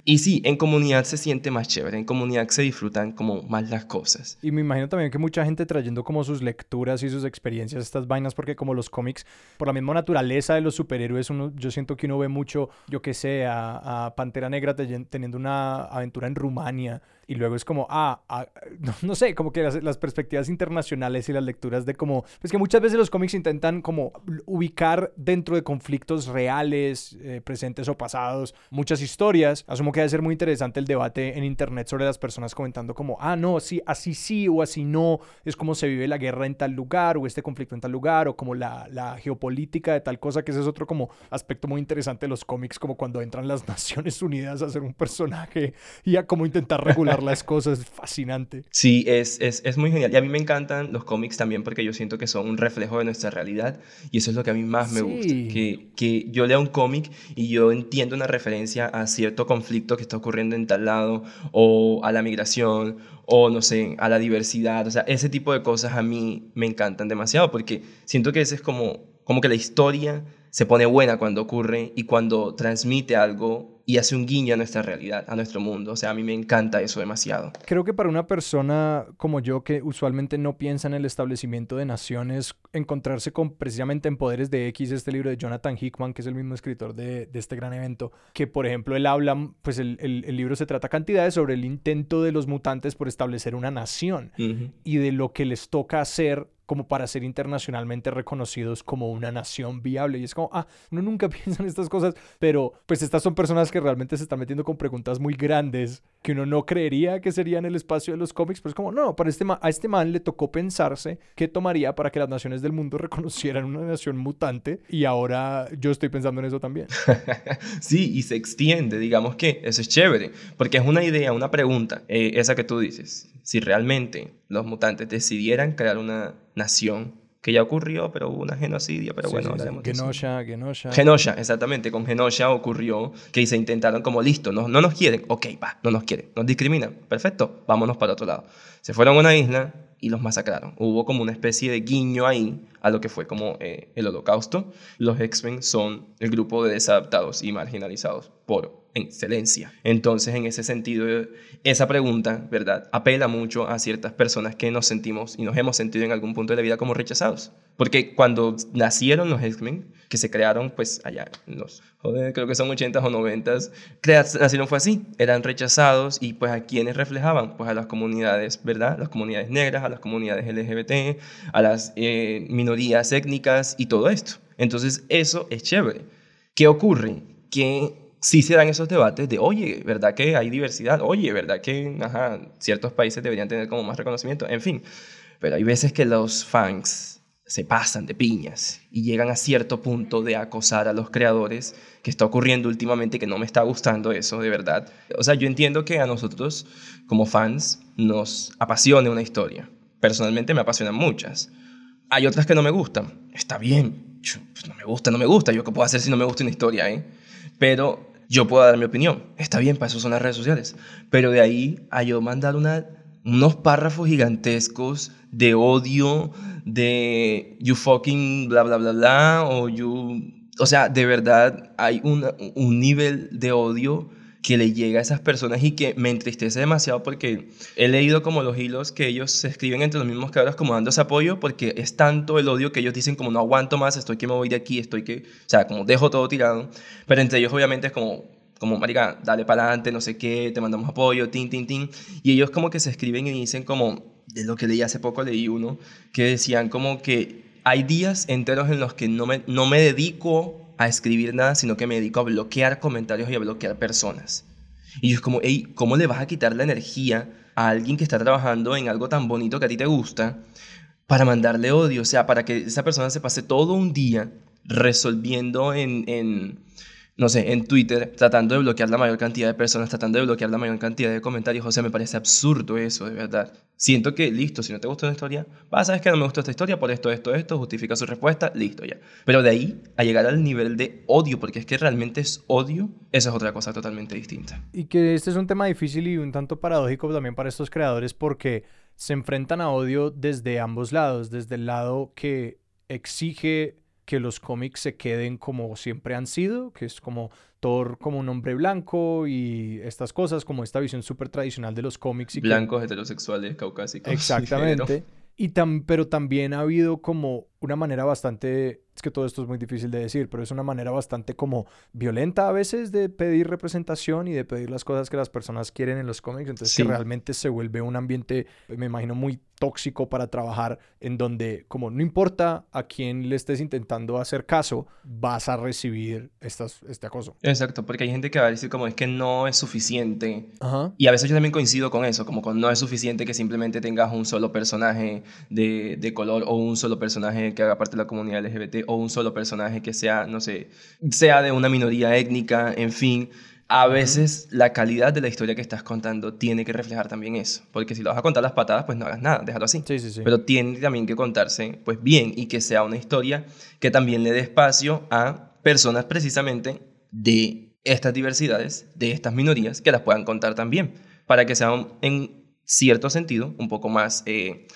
Y sí, en comunidad se siente más chévere, en comunidad se disfrutan como más las cosas. Y me imagino también que mucha gente trayendo como sus lecturas y sus experiencias estas vainas, porque como los cómics, por la misma naturaleza de los superhéroes, uno, yo siento que uno ve mucho, yo qué sé, a, a Pantera Negra teniendo una aventura en Rumania y luego es como, ah, ah no, sé, como que las, perspectivas internacionales y las lecturas de como, pues que muchas veces los cómics intentan como ubicar dentro de conflictos reales, eh, presentes o pasados, muchas historias. Asumo que debe ser muy interesante el debate en internet sobre las personas comentando como, ah, no, sí, así sí o así no, es como se vive la guerra en tal lugar o este conflicto en tal lugar o como la, la geopolítica de tal cosa, que ese es otro como aspecto muy interesante de los cómics, como cuando entran las Naciones Unidas a ser un personaje y a como intentar regular las cosas, es fascinante. Sí, es, es, es, muy genial. Y a mí me encantan los cómics también porque yo siento que son un reflejo de nuestra realidad y eso es lo que a mí más me gusta. Que, que yo lea un cómic y yo entiendo una referencia a cierto conflicto que está ocurriendo en tal lado o a la migración o no sé, a la diversidad. O sea, ese tipo de cosas a mí me encantan demasiado porque siento que ese es como, como que la historia se pone buena cuando ocurre y cuando transmite algo y hace un guiño a nuestra realidad, a nuestro mundo. O sea, a mí me encanta eso demasiado. Creo que para una persona como yo que usualmente no piensa en el establecimiento de naciones, encontrarse con precisamente en Poderes de X, este libro de Jonathan Hickman, que es el mismo escritor de, este gran evento, que por ejemplo él habla, pues el, el, libro se trata cantidades sobre el intento de los mutantes por establecer una nación y de lo que les toca hacer como para ser internacionalmente reconocidos como una nación viable. Y es como, ah, uno nunca piensa en estas cosas, pero pues estas son personas que realmente se están metiendo con preguntas muy grandes que uno no creería que serían el espacio de los cómics, pero es como, no, para este a este man le tocó pensarse qué tomaría para que las naciones del mundo reconocieran una nación mutante y ahora yo estoy pensando en eso también. sí, y se extiende, digamos que eso es chévere, porque es una idea, una pregunta, eh, esa que tú dices, si realmente los mutantes decidieran crear una nación que ya ocurrió, pero hubo una genocidio, pero bueno, hablaremos Genosha, Genosha. Genosha, exactamente, con Genosha ocurrió que se intentaron como, listo, no, no nos quieren, ok, va, no nos quieren, nos discriminan, perfecto, vámonos para otro lado. Se fueron a una isla y los masacraron. Hubo como una especie de guiño ahí a lo que fue como eh, el holocausto. Los X-Men son el grupo de desadaptados y marginalizados por excelencia. Entonces, en ese sentido, esa pregunta, ¿verdad? Apela mucho a ciertas personas que nos sentimos y nos hemos sentido en algún punto de la vida como rechazados. Porque cuando nacieron los X-Men, que se crearon pues allá los, joder, creo que son 80s o 90s, nacieron fue así, eran rechazados y pues a quienes reflejaban, pues a las comunidades, ¿verdad? Las comunidades negras, a las comunidades LGBT, a las eh, minorías étnicas y todo esto. Entonces, eso es chévere. ¿Qué ocurre? Que sí se dan esos debates de, oye, ¿verdad que hay diversidad? Oye, ¿verdad que ajá, ciertos países deberían tener como más reconocimiento? En fin, pero hay veces que los fans se pasan de piñas y llegan a cierto punto de acosar a los creadores, que está ocurriendo últimamente, que no me está gustando eso, de verdad. O sea, yo entiendo que a nosotros, como fans, nos apasione una historia. Personalmente me apasionan muchas. Hay otras que no me gustan. Está bien. Pues, no me gusta, no me gusta. Yo qué puedo hacer si no me gusta una historia, ¿eh? Pero yo puedo dar mi opinión. Está bien, para eso son las redes sociales. Pero de ahí a yo mandar unos párrafos gigantescos de odio, de you fucking bla, bla, bla, bla, o you... O sea, de verdad hay un nivel de odio que le llega a esas personas y que me entristece demasiado porque he leído como los hilos que ellos se escriben entre los mismos creadores como dándose apoyo porque es tanto el odio que ellos dicen como no aguanto más, estoy que me voy de aquí, estoy que, o sea, como dejo todo tirado, pero entre ellos obviamente es como como, marica, dale para adelante, no sé qué, te mandamos apoyo, tin, tin, tin. Y ellos como que se escriben y dicen como, de lo que leí hace poco, leí uno, que decían como que hay días enteros en los que no me, no me dedico a escribir nada, sino que me dedico a bloquear comentarios y a bloquear personas. Y yo es como, hey, ¿cómo le vas a quitar la energía a alguien que está trabajando en algo tan bonito que a ti te gusta para mandarle odio? O sea, para que esa persona se pase todo un día resolviendo en, en no sé, en Twitter, tratando de bloquear la mayor cantidad de personas, tratando de bloquear la mayor cantidad de comentarios. O sea, me parece absurdo eso, de verdad. Siento que, listo, si no te gusta una historia, vas, sabes que no me gustó esta historia por esto, esto, esto, justifica su respuesta, listo ya. Pero de ahí a llegar al nivel de odio, porque es que realmente es odio, eso es otra cosa totalmente distinta. Y que este es un tema difícil y un tanto paradójico también para estos creadores porque se enfrentan a odio desde ambos lados, desde el lado que exige que los cómics se queden como siempre han sido, que es como Thor como un hombre blanco y estas cosas, como esta visión súper tradicional de los cómics. Y Blancos, heterosexuales, caucásicos. Exactamente. Y pero también ha habido como una manera bastante, es que todo esto es muy difícil de decir, pero es una manera bastante como violenta a veces de pedir representación y de pedir las cosas que las personas quieren en los cómics. Entonces que realmente se vuelve un ambiente, me imagino, muy tóxico para trabajar en donde como no importa a quién le estés intentando hacer caso, vas a recibir estas, este acoso. Exacto, porque hay gente que va a decir como es que no es suficiente. Y a veces yo también coincido con eso, como con no es suficiente que simplemente tengas un solo personaje de, de color o un solo personaje que haga parte de la comunidad LGBT o un solo personaje que sea, no sé, sea de una minoría étnica, en fin. A veces la calidad de la historia que estás contando tiene que reflejar también eso. Porque si lo vas a contar las patadas, pues no hagas nada, déjalo así. Sí, sí, sí. Pero tiene también que contarse pues bien y que sea una historia que también le dé espacio a personas precisamente de estas diversidades, de estas minorías, que las puedan contar también. Para que sean en cierto sentido un poco más... Eh,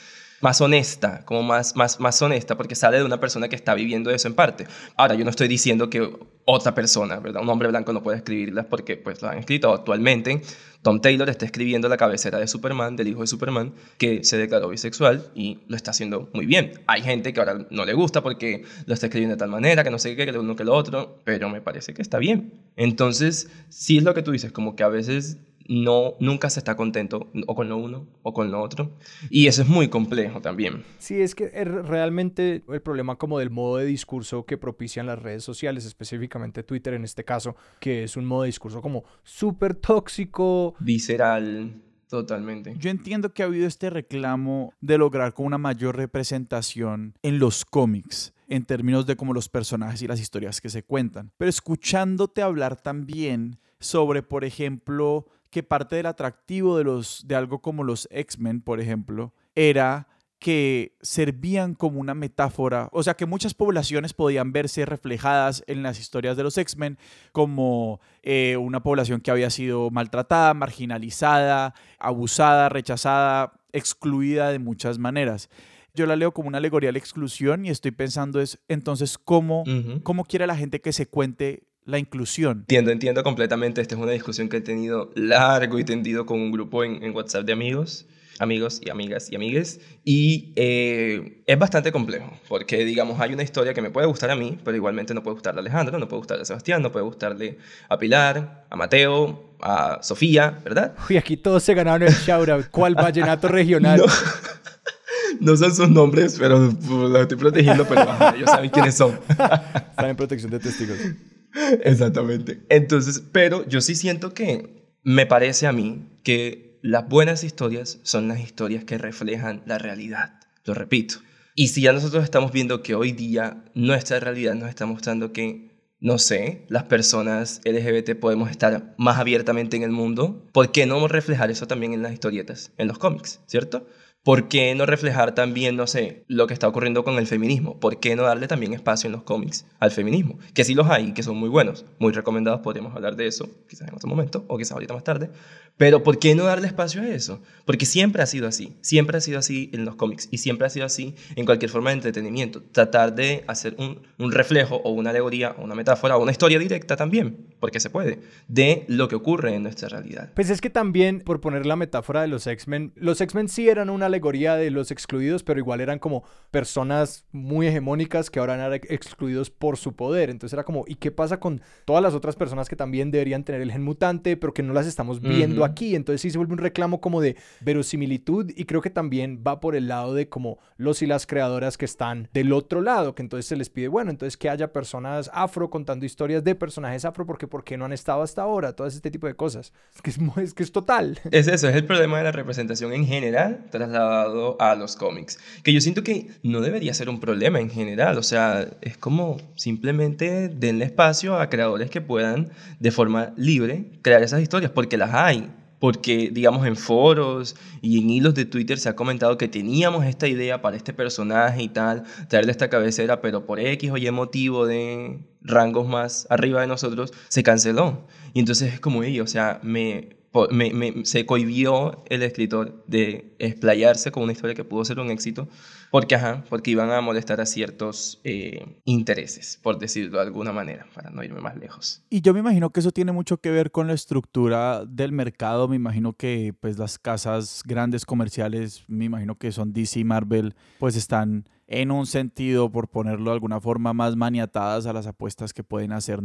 más honesta, como más, más, más honesta, porque sale de una persona que está viviendo eso en parte. Ahora, yo no estoy diciendo que otra persona, ¿verdad? Un hombre blanco no puede escribirlas porque pues lo han escrito actualmente. Tom Taylor está escribiendo la cabecera de Superman, del hijo de Superman, que se declaró bisexual y lo está haciendo muy bien. Hay gente que ahora no le gusta porque lo está escribiendo de tal manera, que no sé qué, que lo uno que lo otro, pero me parece que está bien. Entonces, sí es lo que tú dices, como que a veces no, nunca se está contento o con lo uno o con lo otro. Y eso es muy complejo también. Sí, es que realmente el problema como del modo de discurso que propician las redes sociales, específicamente Twitter en este caso, que es un modo de discurso como súper tóxico. Visceral. Totalmente. Yo entiendo que ha habido este reclamo de lograr con una mayor representación en los cómics en términos de como los personajes y las historias que se cuentan. Pero escuchándote hablar también sobre, por ejemplo, que parte del atractivo de, los, de algo como los X-Men, por ejemplo, era que servían como una metáfora, o sea que muchas poblaciones podían verse reflejadas en las historias de los X-Men como eh, una población que había sido maltratada, marginalizada, abusada, rechazada, excluida de muchas maneras. Yo la leo como una alegoría a la exclusión y estoy pensando es entonces cómo, cómo quiere la gente que se cuente la inclusión. Entiendo, entiendo completamente. Esta es una discusión que he tenido largo y tendido con un grupo en, WhatsApp de amigos amigos y amigas y amigues. Y eh, es bastante complejo, porque digamos, hay una historia que me puede gustar a mí, pero igualmente no puede gustarle a Alejandro, no puede gustarle a Sebastián, no puede gustarle a Pilar, a Mateo, a Sofía, ¿verdad? Uy, aquí todos se ganaron el shoutout. ¿Cuál vallenato regional? No. son sus nombres, pero los estoy protegiendo, pero ellos saben quiénes son. Están en protección de testigos. Exactamente. Entonces, pero yo sí siento que me parece a mí que las buenas historias son las historias que reflejan la realidad. Lo repito. Y si ya nosotros estamos viendo que hoy día nuestra realidad nos está mostrando que, no sé, las personas LGBT podemos estar más abiertamente en el mundo, ¿por qué no reflejar eso también en las historietas, en los cómics, ¿cierto? ¿Por qué no reflejar también, no sé, lo que está ocurriendo con el feminismo? ¿Por qué no darle también espacio en los cómics al feminismo? Que sí los hay, que son muy buenos, muy recomendados, podríamos hablar de eso, quizás en otro momento, o quizás ahorita más tarde. Pero ¿por qué no darle espacio a eso? Porque siempre ha sido así, siempre ha sido así en los cómics y siempre ha sido así en cualquier forma de entretenimiento. Tratar de hacer un, un reflejo o una alegoría o una metáfora o una historia directa también, porque se puede, de lo que ocurre en nuestra realidad. Pues es que también, por poner la metáfora de los X-Men, los X-Men sí eran una alegoría de los excluidos, pero igual eran como personas muy hegemónicas que ahora eran excluidos por su poder. Entonces era como, ¿y qué pasa con todas las otras personas que también deberían tener el gen mutante, pero que no las estamos viendo aquí? Entonces sí se vuelve un reclamo como de verosimilitud y creo que también va por el lado de como los y las creadoras que están del otro lado, que entonces se les pide, bueno, entonces que haya personas afro contando historias de personajes afro, porque ¿por qué no han estado hasta ahora? Todo este tipo de cosas. Es que es, es que es total. Es eso, es el problema de la representación en general trasladado a los cómics. Que yo siento que no debería ser un problema en general. O sea, es como simplemente denle espacio a creadores que puedan de forma libre crear esas historias, porque las hay. Porque, digamos, en foros y en hilos de Twitter se ha comentado que teníamos esta idea para este personaje y tal, traerle esta cabecera, pero por X o Y motivo de rangos más arriba de nosotros, se canceló. Y entonces es como, o sea, me, se cohibió el escritor de explayarse con una historia que pudo ser un éxito porque, ajá, porque iban a molestar a ciertos eh, intereses, por decirlo de alguna manera, para no irme más lejos. Y yo me imagino que eso tiene mucho que ver con la estructura del mercado. Me imagino que pues las casas grandes comerciales, me imagino que son DC y Marvel, pues están en un sentido, por ponerlo de alguna forma, más maniatadas a las apuestas que pueden hacer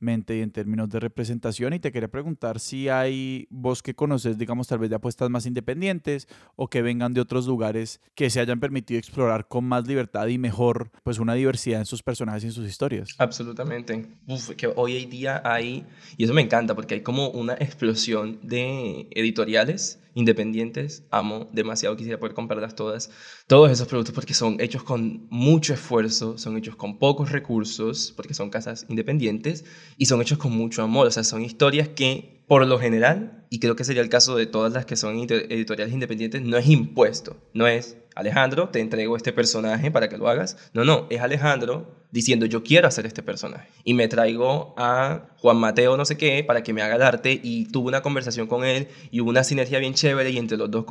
narrativamente y en términos de representación. Y te quería preguntar si hay vos que conoces, digamos, tal vez de apuestas más independientes o que vengan de otros lugares que se hayan permitido explorar con más libertad y mejor, pues una diversidad en sus personajes y en sus historias. Absolutamente. Uf, que hoy en día hay, y eso me encanta porque hay como una explosión de editoriales independientes. Amo demasiado, quisiera poder comprarlas todas. Todos esos productos porque son hechos con mucho esfuerzo, son hechos con pocos recursos, porque son casas independientes, y son hechos con mucho amor. O sea, son historias que, por lo general, y creo que sería el caso de todas las que son editoriales independientes, no es impuesto, no es Alejandro, te entrego este personaje para que lo hagas. No, no, es Alejandro diciendo yo quiero hacer este personaje. Y me traigo a Juan Mateo no sé qué para que me haga el arte y tuve una conversación con él y hubo una sinergia bien chévere y entre los dos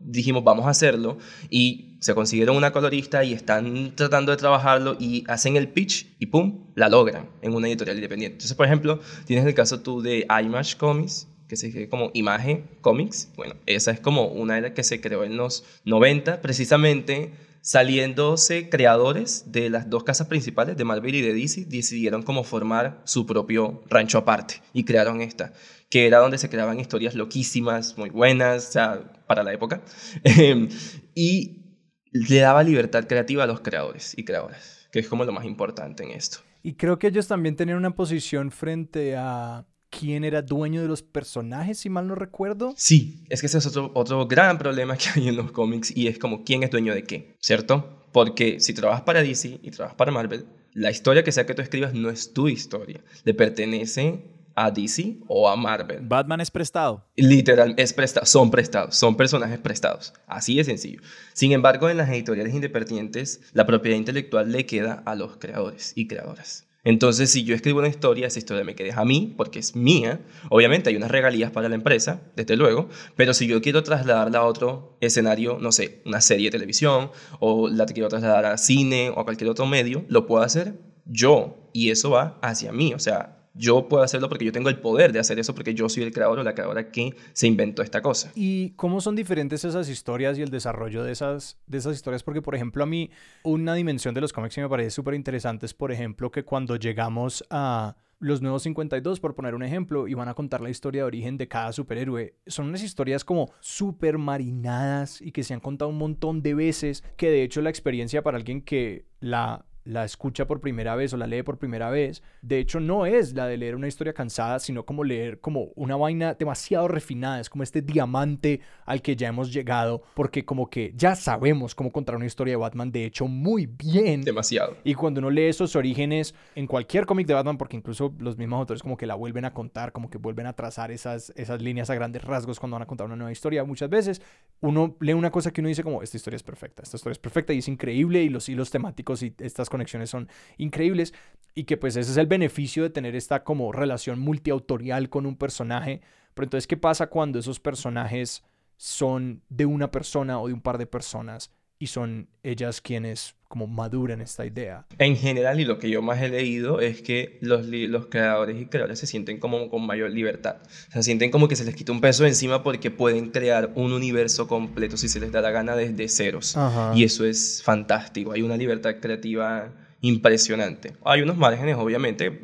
dijimos vamos a hacerlo y se consiguieron una colorista y están tratando de trabajarlo y hacen el pitch y pum, la logran en una editorial independiente. Entonces, por ejemplo, tienes el caso tú de IMAGE Comics que se escribe como Imagen Comics. Bueno, esa es como una las que se creó en los 90, precisamente saliéndose creadores de las dos casas principales de Marvel y de DC, decidieron como formar su propio rancho aparte y crearon esta, que era donde se creaban historias loquísimas, muy buenas, o sea, para la época, em, y le daba libertad creativa a los creadores y creadoras, que es como lo más importante en esto. Y creo que ellos también tenían una posición frente a quién era dueño de los personajes, si mal no recuerdo. Sí, es que ese es otro, otro gran problema que hay en los cómics y es como quién es dueño de qué, ¿cierto? Porque si trabajas para DC y trabajas para Marvel, la historia que sea que tú escribas no es tu historia, le pertenece a DC o a Marvel. Batman es prestado. Literal, es prestado, son prestados, son personajes prestados. Así de sencillo. Sin embargo, en las editoriales independientes, la propiedad intelectual le queda a los creadores y creadoras. Entonces, si yo escribo una historia, esa historia me queda a mí, porque es mía. Obviamente hay unas regalías para la empresa, desde luego, pero si yo quiero trasladarla a otro escenario, no sé, una serie de televisión, o la quiero trasladar a cine o a cualquier otro medio, lo puedo hacer yo, y eso va hacia mí. O sea, yo puedo hacerlo porque yo tengo el poder de hacer eso porque yo soy el creador o la creadora que se inventó esta cosa. ¿Y cómo son diferentes esas historias y el desarrollo de esas, de esas historias? Porque, por ejemplo, a mí una dimensión de los cómics que me parece súper interesante es, por ejemplo, que cuando llegamos a los nuevos 52, por poner un ejemplo, y van a contar la historia de origen de cada superhéroe. Son unas historias como súper marinadas y que se han contado un montón de veces, que de hecho la experiencia para alguien que la la escucha por primera vez o la lee por primera vez, de hecho no es la de leer una historia cansada, sino como leer como una vaina demasiado refinada, es como este diamante al que ya hemos llegado, porque como que ya sabemos cómo contar una historia de Batman, de hecho muy bien. Demasiado. Y cuando uno lee esos orígenes en cualquier cómic de Batman, porque incluso los mismos autores como que la vuelven a contar, como que vuelven a trazar esas, esas líneas a grandes rasgos cuando van a contar una nueva historia, muchas veces uno lee una cosa que uno dice como, esta historia es perfecta, esta historia es perfecta y es increíble y los hilos temáticos y estas conexiones son increíbles y que pues ese es el beneficio de tener esta como relación multiautorial con un personaje. Pero entonces, ¿qué pasa cuando esos personajes son de una persona o de un par de personas y son ellas quienes como maduran esta idea. En general, y lo que yo más he leído es que los, los creadores y creadores se sienten como con mayor libertad. Se sienten como que se les quita un peso encima porque pueden crear un universo completo si se les da la gana desde ceros. Y eso es fantástico. Hay una libertad creativa impresionante. Hay unos márgenes, obviamente,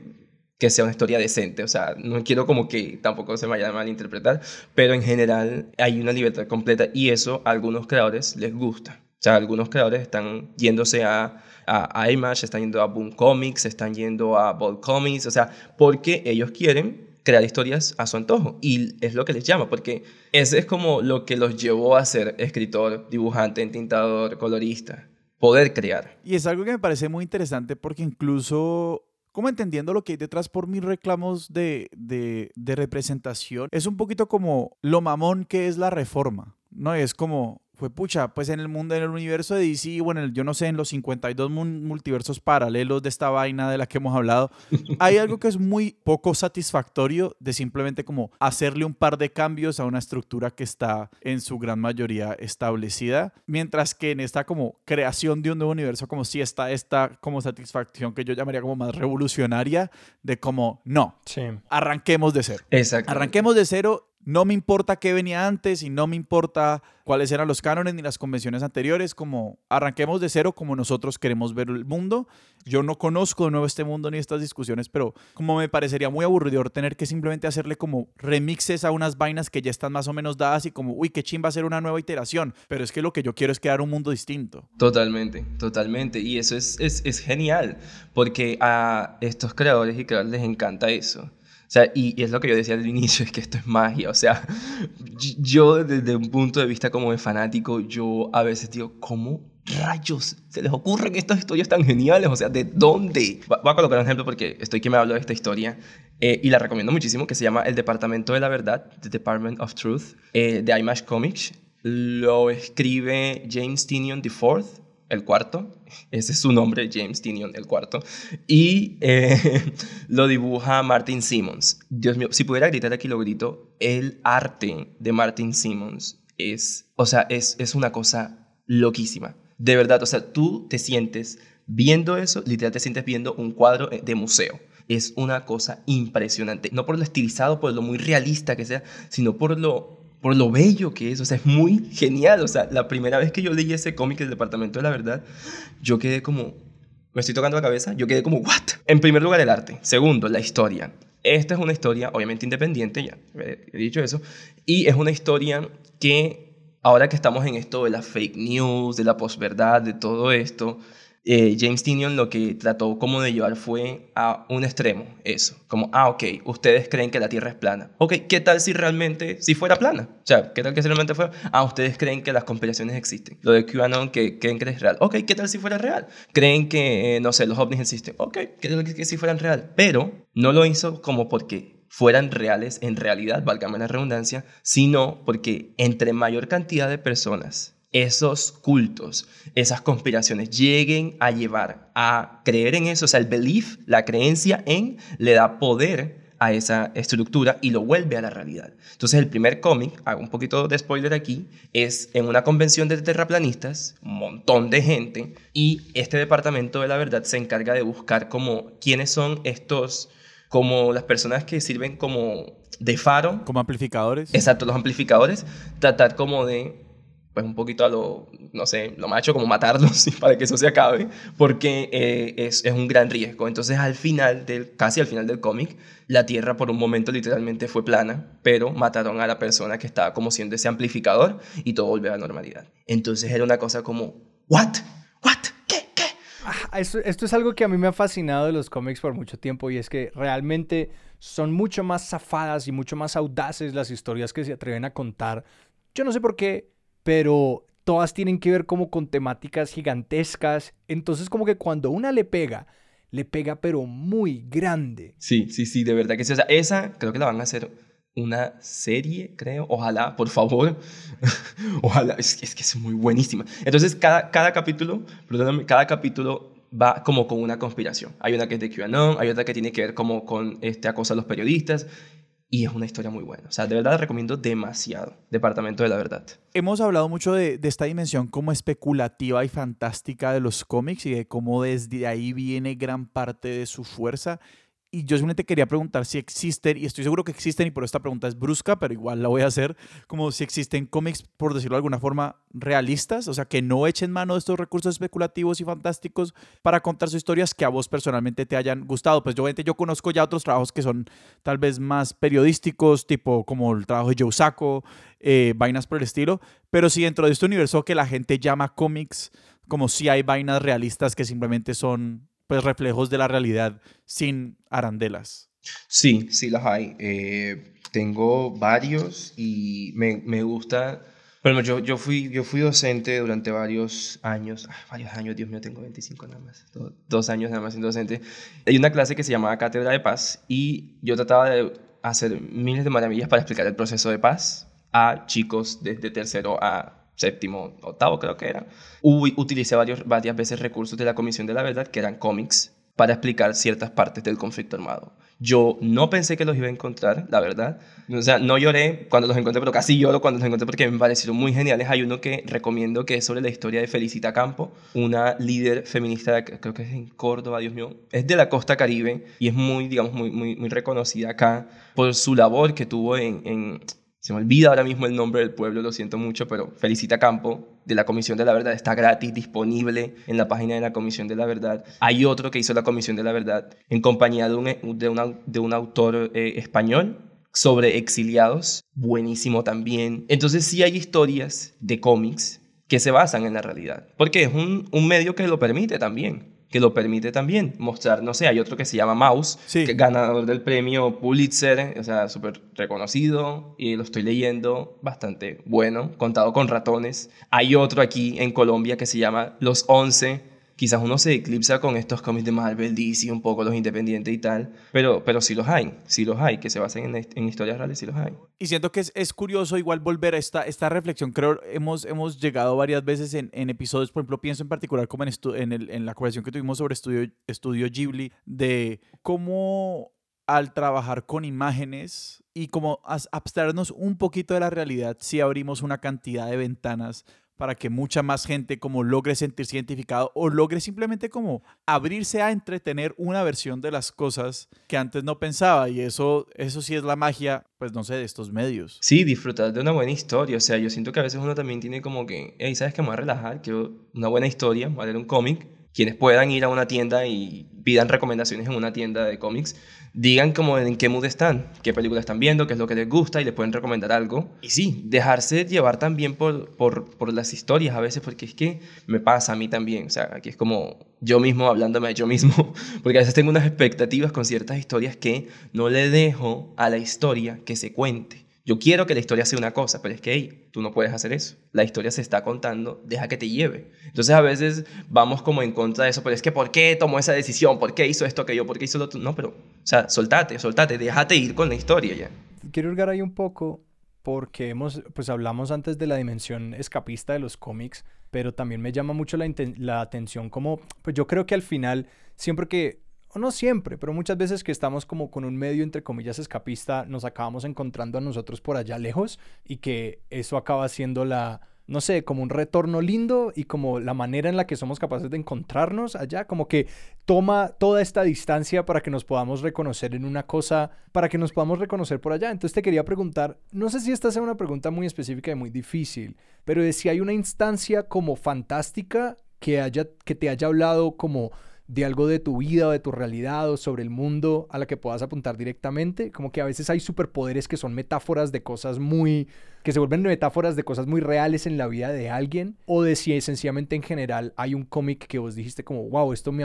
que sea una historia decente. O sea, no quiero como que tampoco se vaya a malinterpretar, pero en general hay una libertad completa y eso a algunos creadores les gusta. O sea, algunos creadores están yéndose a, a, Image, están yendo a Boom Comics, están yendo a Bold Comics, o sea, porque ellos quieren crear historias a su antojo y es lo que les llama, porque ese es como lo que los llevó a ser escritor, dibujante, entintador, colorista, poder crear. Y es algo que me parece muy interesante porque incluso como entendiendo lo que hay detrás por mis reclamos de, de, de representación, es un poquito como lo mamón que es la reforma, ¿no? Es como, fue pucha, pues en el mundo, en el universo de DC, bueno, yo no sé, en los 52 multiversos paralelos de esta vaina de la que hemos hablado, hay algo que es muy poco satisfactorio de simplemente como hacerle un par de cambios a una estructura que está en su gran mayoría establecida, mientras que en esta como creación de un nuevo universo, como si está esta como satisfacción que yo llamaría como más revolucionaria, de como, no, arranquemos de cero. Exacto. Arranquemos de cero no me importa qué venía antes y no me importa cuáles eran los cánones ni las convenciones anteriores, como arranquemos de cero como nosotros queremos ver el mundo. Yo no conozco de nuevo este mundo ni estas discusiones, pero como me parecería muy aburridor tener que simplemente hacerle como remixes a unas vainas que ya están más o menos dadas y como, uy, qué chimba hacer una nueva iteración, pero es que lo que yo quiero es crear un mundo distinto. Totalmente, totalmente, y eso es, es, es genial, porque a estos creadores y creadores les encanta eso sea, y, es lo que yo decía al inicio, es que esto es magia. O sea, yo desde un punto de vista como de fanático, yo a veces digo, ¿cómo rayos se les ocurren estas historias tan geniales? O sea, ¿de dónde? Voy a colocar un ejemplo porque estoy que me hablo de esta historia eh, y la recomiendo muchísimo, que se llama El Departamento de la Verdad, The Department of Truth, eh, de Image Comics. Lo escribe James Tinion IV el cuarto, ese es su nombre, James Tinion, el cuarto, y eh, lo dibuja Martin Simmons. Dios mío, si pudiera gritar aquí lo grito, el arte de Martin Simmons es, o sea, es, es una cosa loquísima. De verdad, o sea, tú te sientes viendo eso, literal te sientes viendo un cuadro de museo. Es una cosa impresionante, no por lo estilizado, por lo muy realista que sea, sino por lo por lo bello que es, o sea, es muy genial, o sea, la primera vez que yo leí ese cómic del Departamento de la Verdad, yo quedé como, me estoy tocando la cabeza, yo quedé como, ¿what? En primer lugar, el arte. Segundo, la historia. Esta es una historia, obviamente independiente, ya he dicho eso, y es una historia que, ahora que estamos en esto de la fake news, de la posverdad, de todo esto, eh, James Tinion lo que trató como de llevar fue a un extremo, eso, como, ah, ok, ustedes creen que la Tierra es plana. Ok, ¿qué tal si realmente, si fuera plana? O sea, ¿qué tal que si realmente fuera? Ah, ustedes creen que las conspiraciones existen. Lo de QAnon, que creen que es real. Ok, ¿qué tal si fuera real? Creen que, eh, no sé, los ovnis existen. Ok, ¿qué tal que, que si fueran real? Pero no lo hizo como porque fueran reales en realidad, válgame la redundancia, sino porque entre mayor cantidad de personas esos cultos, esas conspiraciones lleguen a llevar a creer en eso, o sea, el belief, la creencia en, le da poder a esa estructura y lo vuelve a la realidad. Entonces el primer cómic, hago un poquito de spoiler aquí, es en una convención de terraplanistas, un montón de gente, y este departamento de la verdad se encarga de buscar como quiénes son estos, como las personas que sirven como de faro. Como amplificadores. Exacto, los amplificadores, tratar como de pues un poquito a lo, no sé, lo macho, como matarlos para que eso se acabe, porque eh, es, es, un gran riesgo. Entonces al final, del, casi al final del cómic, la Tierra por un momento literalmente fue plana, pero mataron a la persona que estaba como siendo ese amplificador y todo volvió a la normalidad. Entonces era una cosa como, ¿what? ¿What? ¿Qué? ¿Qué? Esto, esto es algo que a mí me ha fascinado de los cómics por mucho tiempo y es que realmente son mucho más zafadas y mucho más audaces las historias que se atreven a contar. Yo no sé por qué pero todas tienen que ver como con temáticas gigantescas. Entonces como que cuando una le pega, le pega pero muy grande. Sí, sí, sí, de verdad que sí. O sea, esa creo que la van a hacer una serie, creo. Ojalá, por favor. Ojalá, es, que es muy buenísima. Entonces cada, cada capítulo, cada capítulo va como con una conspiración. Hay una que es de QAnon, hay otra que tiene que ver como con este acoso a los periodistas y es una historia muy buena. O sea, de verdad recomiendo demasiado Departamento de la Verdad. Hemos hablado mucho de, de, esta dimensión como especulativa y fantástica de los cómics y de cómo desde ahí viene gran parte de su fuerza y yo simplemente quería preguntar si existen, y estoy seguro que existen, y por esta pregunta es brusca, pero igual la voy a hacer, como si existen cómics, por decirlo de alguna forma, realistas, o sea, que no echen mano de estos recursos especulativos y fantásticos para contar sus historias que a vos personalmente te hayan gustado. Pues yo, yo conozco ya otros trabajos que son tal vez más periodísticos, tipo como el trabajo de Joe Sacco, eh, vainas por el estilo, pero si dentro de este universo que la gente llama cómics, como si hay vainas realistas que simplemente son pues, reflejos de la realidad sin arandelas. Sí, sí las hay. Eh, tengo varios y me, me gusta... Bueno, yo, yo, fui, yo fui docente durante varios años, varios años, Dios mío, tengo 25 nada más, dos, años nada más siendo docente. Hay una clase que se llamaba Cátedra de Paz y yo trataba de hacer miles de maravillas para explicar el proceso de paz a chicos desde tercero a séptimo, octavo creo que era, utilicé varios, varias veces recursos de la Comisión de la Verdad, que eran cómics, para explicar ciertas partes del conflicto armado. Yo no pensé que los iba a encontrar, la verdad. O sea, no lloré cuando los encontré, pero casi lloro cuando los encontré porque me parecieron muy geniales. Hay uno que recomiendo que es sobre la historia de Felicita Campo, una líder feminista, creo que es en Córdoba, Dios mío. Es de la costa caribe y es muy, digamos, muy, muy, muy reconocida acá por su labor que tuvo en, en se me olvida ahora mismo el nombre del pueblo, lo siento mucho, pero Felicita Campo, de la Comisión de la Verdad, está gratis, disponible en la página de la Comisión de la Verdad. Hay otro que hizo la Comisión de la Verdad en compañía de un, autor eh, español sobre exiliados, buenísimo también. Entonces sí hay historias de cómics que se basan en la realidad, porque es un medio que lo permite también que lo permite también mostrar, no sé, hay otro que se llama Mouse, que ganador del premio Pulitzer, o sea, súper reconocido, y lo estoy leyendo, bastante bueno, contado con ratones. Hay otro aquí en Colombia que se llama Los Once, quizás uno se eclipsa con estos cómics de Marvel, DC, un poco los independientes y tal, pero, pero sí los hay, sí los hay, que se basen en, en historias reales, sí los hay. Y siento que es, es, curioso igual volver a esta, esta reflexión, creo hemos, hemos llegado varias veces en, en episodios, por ejemplo, pienso en particular como en, el, en la conversación que tuvimos sobre estudio, estudio Ghibli, de cómo al trabajar con imágenes y como abstraernos un poquito de la realidad, si abrimos una cantidad de ventanas para que mucha más gente como logre sentirse identificado o logre simplemente como abrirse a entretener una versión de las cosas que antes no pensaba. Y eso eso sí es la magia pues no sé de estos medios. Sí disfrutar de una buena historia. O sea yo siento que a veces uno también tiene como que hey sabes que me voy a relajar quiero una buena historia voy a leer un cómic quienes puedan ir a una tienda y pidan recomendaciones en una tienda de cómics digan como en qué mood están, qué película están viendo, qué es lo que les gusta y les pueden recomendar algo. Y sí, dejarse llevar también por, por, por las historias a veces, porque es que me pasa a mí también. O sea, aquí es como yo mismo hablándome a yo mismo, porque a veces tengo unas expectativas con ciertas historias que no le dejo a la historia que se cuente. Yo quiero que la historia sea una cosa, pero es que, hey, tú no puedes hacer eso. La historia se está contando, deja que te lleve. Entonces a veces vamos como en contra de eso, pero es que ¿por qué tomó esa decisión? ¿Por qué hizo esto, aquello? ¿Por qué hizo lo otro? No, pero, o sea, soltate, soltate, déjate ir con la historia ya. Quiero hurgar ahí un poco porque hemos, pues hablamos antes de la dimensión escapista de los cómics, pero también me llama mucho la, la atención como, pues yo creo que al final, siempre que o no siempre, pero muchas veces que estamos como con un medio entre comillas escapista, nos acabamos encontrando a nosotros por allá lejos y que eso acaba siendo la, no sé, como un retorno lindo y como la manera en la que somos capaces de encontrarnos allá, como que toma toda esta distancia para que nos podamos reconocer en una cosa, para que nos podamos reconocer por allá. Entonces te quería preguntar, no sé si esta sea una pregunta muy específica y muy difícil, pero de si hay una instancia como fantástica que, haya, que te haya hablado como de algo de tu vida o de tu realidad o sobre el mundo a la que puedas apuntar directamente. Como que a veces hay superpoderes que son metáforas de cosas muy... que se vuelven metáforas de cosas muy reales en la vida de alguien. O de si sencillamente en general hay un cómic que vos dijiste como, wow, esto me,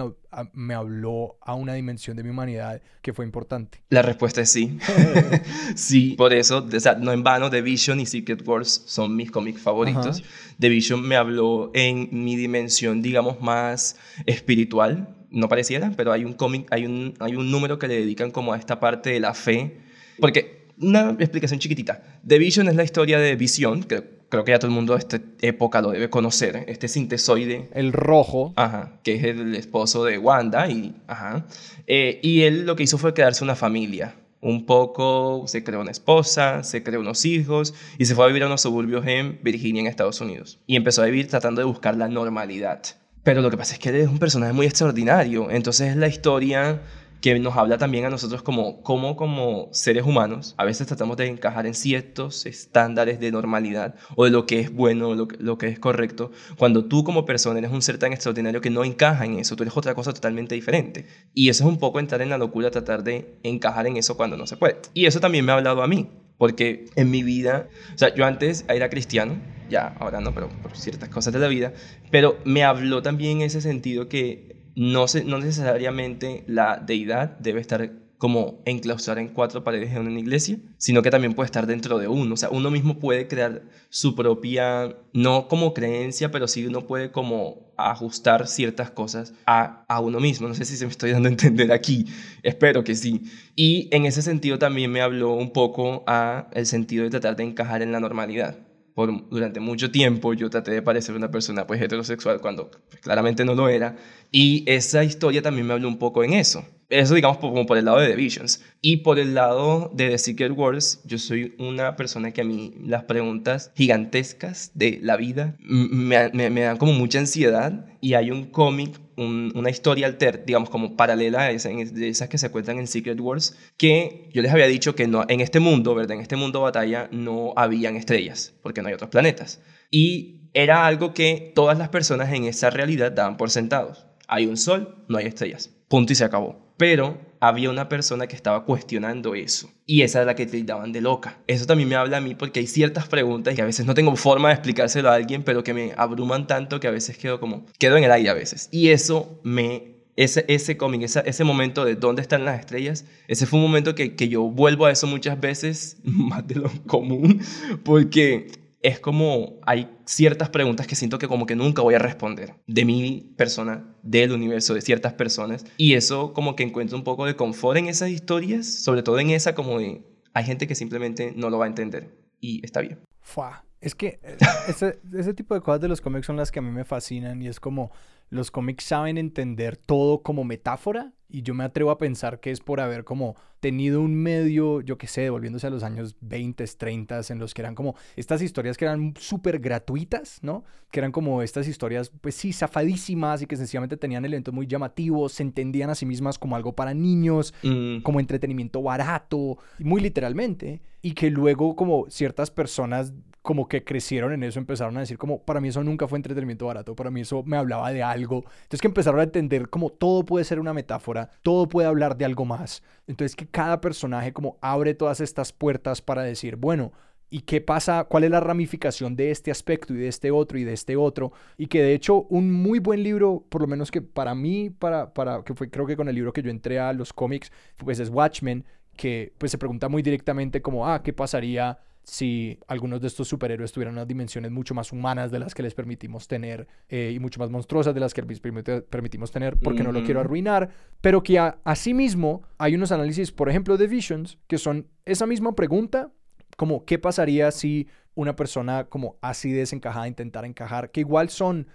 me habló a una dimensión de mi humanidad que fue importante. La respuesta es sí. sí, por eso, o sea, no en vano, The Vision y Secret Wars son mis cómics favoritos. The Vision me habló en mi dimensión, digamos, más espiritual no pareciera, pero hay un cómic, hay un, hay un número que le dedican como a esta parte de la fe. Porque, una explicación chiquitita. The Vision es la historia de Visión, que creo que ya todo el mundo de esta época lo debe conocer, este sintesoide. El rojo. Ajá, que es el esposo de Wanda y, ajá. Eh, y él lo que hizo fue quedarse una familia. Un poco se creó una esposa, se creó unos hijos y se fue a vivir a unos suburbios en Virginia, en Estados Unidos. Y empezó a vivir tratando de buscar la normalidad. Pero lo que pasa es que él es un personaje muy extraordinario. Entonces es la historia que nos habla también a nosotros como, como, como seres humanos. A veces tratamos de encajar en ciertos estándares de normalidad o de lo que es bueno, lo lo que es correcto, cuando tú como persona eres un ser tan extraordinario que no encaja en eso, tú eres otra cosa totalmente diferente. Y eso es un poco entrar en la locura, tratar de encajar en eso cuando no se puede. Y eso también me ha hablado a mí, porque en mi vida, o sea, yo antes era cristiano, ya ahora no, pero por ciertas cosas de la vida, pero me habló también en ese sentido que no, se, no necesariamente la deidad debe estar como enclaustrar en cuatro paredes en una iglesia, sino que también puede estar dentro de uno. O sea, uno mismo puede crear su propia, no como creencia, pero sí uno puede como ajustar ciertas cosas a, a uno mismo. No sé si se me estoy dando a entender aquí, espero que sí. Y en ese sentido también me habló un poco a el sentido de tratar de encajar en la normalidad durante mucho tiempo yo traté de parecer una persona pues heterosexual cuando pues, claramente no lo era. Y esa historia también me habló un poco en eso. Eso digamos como por el lado de The Visions. Y por el lado de The Secret Wars, yo soy una persona que a mí las preguntas gigantescas de la vida me, me, dan como mucha ansiedad. Y hay un cómic, una historia alter, digamos como paralela a esa, de esas que se cuentan en Secret Wars, que yo les había dicho que no, en este mundo, ¿verdad? En este mundo batalla no habían estrellas, porque no hay otros planetas. Y era algo que todas las personas en esa realidad daban por sentados. Hay un sol, no hay estrellas. Punto y se acabó pero había una persona que estaba cuestionando eso. Y esa es la que te daban de loca. Eso también me habla a mí porque hay ciertas preguntas que a veces no tengo forma de explicárselo a alguien, pero que me abruman tanto que a veces quedo como, quedo en el aire a veces. Y eso me ese, ese cómic, ese momento de dónde están las estrellas, ese fue un momento que, que, yo vuelvo a eso muchas veces, más de lo común, porque es como hay ciertas preguntas que siento que como que nunca voy a responder de mi persona, del universo, de ciertas personas. Y eso como que encuentro un poco de confort en esas historias, sobre todo en esa como de hay gente que simplemente no lo va a entender y está bien. Fua. Es que eh, ese, ese tipo de cosas de los cómics son las que a mí me fascinan y es como los cómics saben entender todo como metáfora y yo me atrevo a pensar que es por haber como tenido un medio, yo qué sé, devolviéndose a los años 20, 30, en los que eran como estas historias que eran súper gratuitas, ¿no? Que eran como estas historias, pues sí, zafadísimas y que sencillamente tenían elementos muy llamativos, se entendían a sí mismas como algo para niños, mm. como entretenimiento barato, muy literalmente, y que luego como ciertas personas como que crecieron en eso, empezaron a decir como, para mí eso nunca fue entretenimiento barato, para mí eso me hablaba de algo. Entonces que empezaron a entender como todo puede ser una metáfora, todo puede hablar de algo más. Entonces que cada personaje como abre todas estas puertas para decir, bueno, ¿Y qué pasa? ¿Cuál es la ramificación de este aspecto y de este otro y de este otro? Y que de hecho un muy buen libro, por lo menos que para mí, para, para que fue creo que con el libro que yo entré a los cómics, pues es Watchmen, que pues se pregunta muy directamente como, ah, ¿qué pasaría si algunos de estos superhéroes tuvieran unas dimensiones mucho más humanas de las que les permitimos tener eh, y mucho más monstruosas de las que les permitimos tener, porque no lo quiero arruinar, pero que asimismo hay unos análisis, por ejemplo, de Visions, que son esa misma pregunta, como qué pasaría si una persona como así desencajada intentara encajar, que igual son,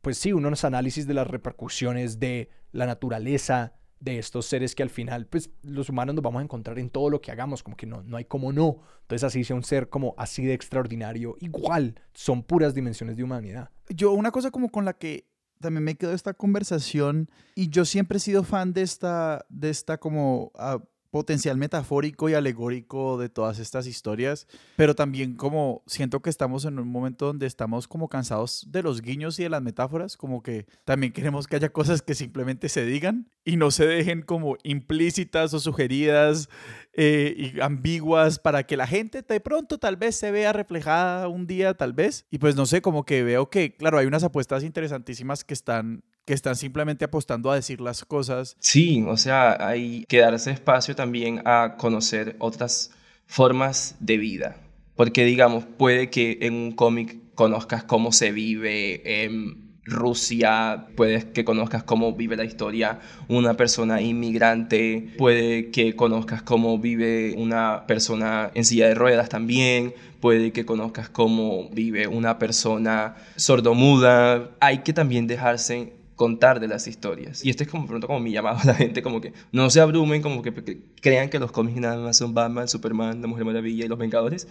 pues sí, unos análisis de las repercusiones de la naturaleza, de estos seres que al final, pues los humanos nos vamos a encontrar en todo lo que hagamos, como que no, no hay como no. Entonces así sea un ser como así de extraordinario, igual son puras dimensiones de humanidad. Yo una cosa como con la que también me quedo esta conversación y yo siempre he sido fan de esta, de esta como ah, potencial metafórico y alegórico de todas estas historias, pero también como siento que estamos en un momento donde estamos como cansados de los guiños y de las metáforas, como que también queremos que haya cosas que simplemente se digan y no se dejen como implícitas o sugeridas eh, y ambiguas para que la gente de pronto tal vez se vea reflejada un día, tal vez. Y pues no sé, como que veo que, claro, hay unas apuestas interesantísimas que están que están simplemente apostando a decir las cosas. Sí, o sea, hay que darse espacio también a conocer otras formas de vida. Porque, digamos, puede que en un cómic conozcas cómo se vive en Rusia, puede que conozcas cómo vive la historia una persona inmigrante, puede que conozcas cómo vive una persona en silla de ruedas también, puede que conozcas cómo vive una persona sordomuda. Hay que también dejarse contar de las historias. Y este es como pronto como mi llamado a la gente, como que no se abrumen, como que, crean que los cómics nada más son Batman, Superman, La Mujer Maravilla y Los Vengadores.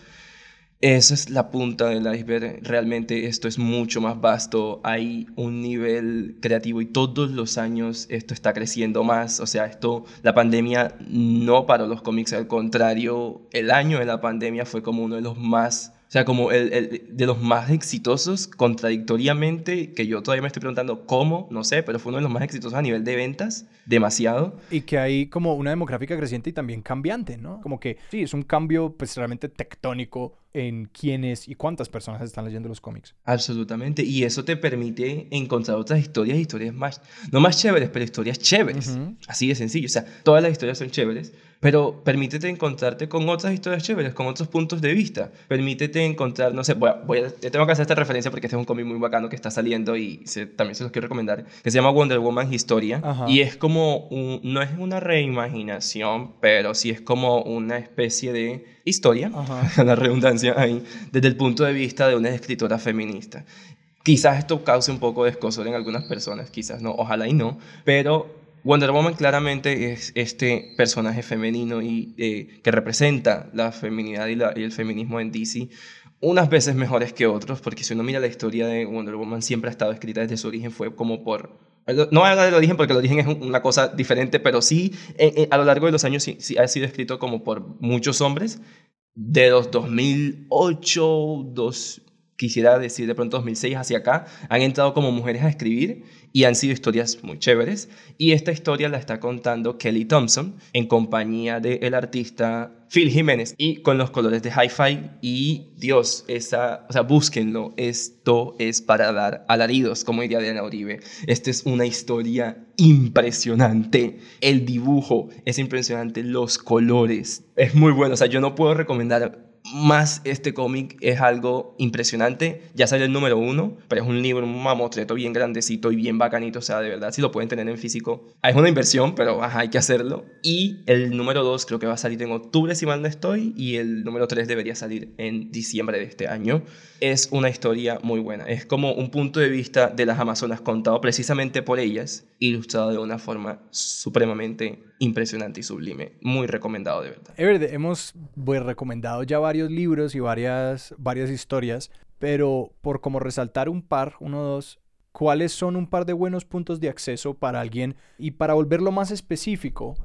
Esa es la punta del iceberg. Realmente esto es mucho más vasto. Hay un nivel creativo y todos los años esto está creciendo más. O sea, esto, la pandemia no paró los cómics, al contrario, el año de la pandemia fue como uno de los más sea, como el, el, de los más exitosos, contradictoriamente, que yo todavía me estoy preguntando cómo, no sé, pero fue uno de los más exitosos a nivel de ventas, demasiado. Y que hay como una demográfica creciente y también cambiante, ¿no? Como que sí, es un cambio pues realmente tectónico en quiénes y cuántas personas están leyendo los cómics. Absolutamente, y eso te permite encontrar otras historias, historias más, no más chéveres, pero historias chéveres. Así de sencillo, o sea, todas las historias son chéveres, pero permítete encontrarte con otras historias chéveres, con otros puntos de vista. Permítete encontrar, no sé, voy a, voy a, tengo que hacer esta referencia porque este es un cómic muy bacano que está saliendo y también se los quiero recomendar, que se llama Wonder Woman Historia. Y es como, no es una reimaginación, pero sí es como una especie de historia, la redundancia ahí, desde el punto de vista de una escritora feminista. Quizás esto cause un poco de escosor en algunas personas, quizás no, ojalá y no, pero Wonder Woman claramente es este personaje femenino y eh, que representa la feminidad y, y, el feminismo en DC unas veces mejores que otros, porque si uno mira la historia de Wonder Woman siempre ha estado escrita desde su origen, fue como por no voy a hablar del origen porque el origen es una cosa diferente, pero sí a lo largo de los años sí, ha sido escrito como por muchos hombres. De los 2008, dos, quisiera decir de pronto 2006 hacia acá, han entrado como mujeres a escribir y han sido historias muy chéveres. Y esta historia la está contando Kelly Thompson en compañía del artista Phil Jiménez y con los colores de Hi-Fi. Y Dios, esa, o sea, búsquenlo. Esto es para dar alaridos, como diría Diana Uribe. Esta es una historia impresionante. El dibujo es impresionante, los colores. Es muy bueno. O sea, yo no puedo recomendar más este cómic es algo impresionante. Ya salió el número uno, pero es un libro, un mamotreto bien grandecito y bien bacanito. O sea, de verdad, si lo pueden tener en físico, es una inversión, pero hay que hacerlo. Y el número dos creo que va a salir en octubre, si mal no estoy, y el número tres debería salir en diciembre de este año. Es una historia muy buena. Es como un punto de vista de las Amazonas contado precisamente por ellas, ilustrado de una forma supremamente impresionante y sublime. Muy recomendado, de verdad. Ever, hemos pues, recomendado ya varios libros y varias, varias historias, pero por como resaltar un par, uno o dos, ¿cuáles son un par de buenos puntos de acceso para alguien? Y para volverlo más específico,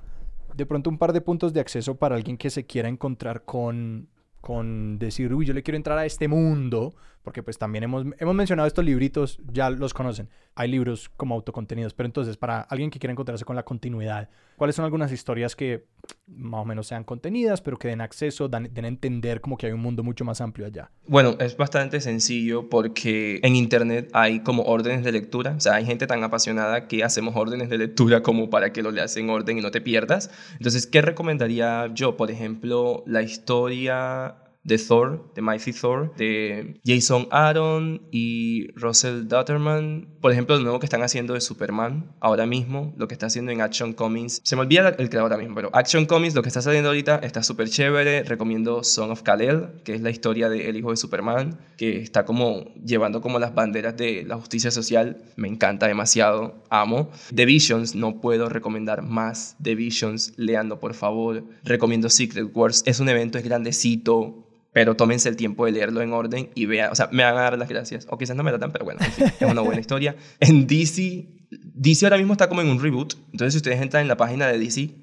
de pronto un par de puntos de acceso para alguien que se quiera encontrar con, con decir, uy, yo le quiero entrar a este mundo, porque pues también hemos, hemos mencionado estos libritos, ya los conocen. Hay libros como autocontenidos, pero entonces para alguien que quiera encontrarse con la continuidad, ¿cuáles son algunas historias que más o menos sean contenidas, pero que den acceso, den a entender como que hay un mundo mucho más amplio allá? Bueno, es bastante sencillo porque en Internet hay como órdenes de lectura, o sea, hay gente tan apasionada que hacemos órdenes de lectura como para que lo leas en orden y no te pierdas. Entonces, ¿qué recomendaría yo? Por ejemplo, la historia de Thor, de Mighty Thor, de Jason Aaron y Russell Dutterman. Por ejemplo, lo nuevo que están haciendo de Superman ahora mismo, lo que está haciendo en Action Comics. Se me olvida el creador ahora mismo, pero Action Comics, lo que está saliendo ahorita, está súper chévere. Recomiendo Son of Kal-El, que es la historia del hijo de Superman, que está como llevando como las banderas de la justicia social. Me encanta demasiado, amo. The Visions, no puedo recomendar más The Visions, leando por favor. Recomiendo Secret Wars, es un evento, es grandecito, pero tómense el tiempo de leerlo en orden y vean, o sea, me van a dar las gracias, o quizás no me la dan, pero bueno, es una buena historia. En DC, DC ahora mismo está como en un reboot, entonces si ustedes entran en la página de DC,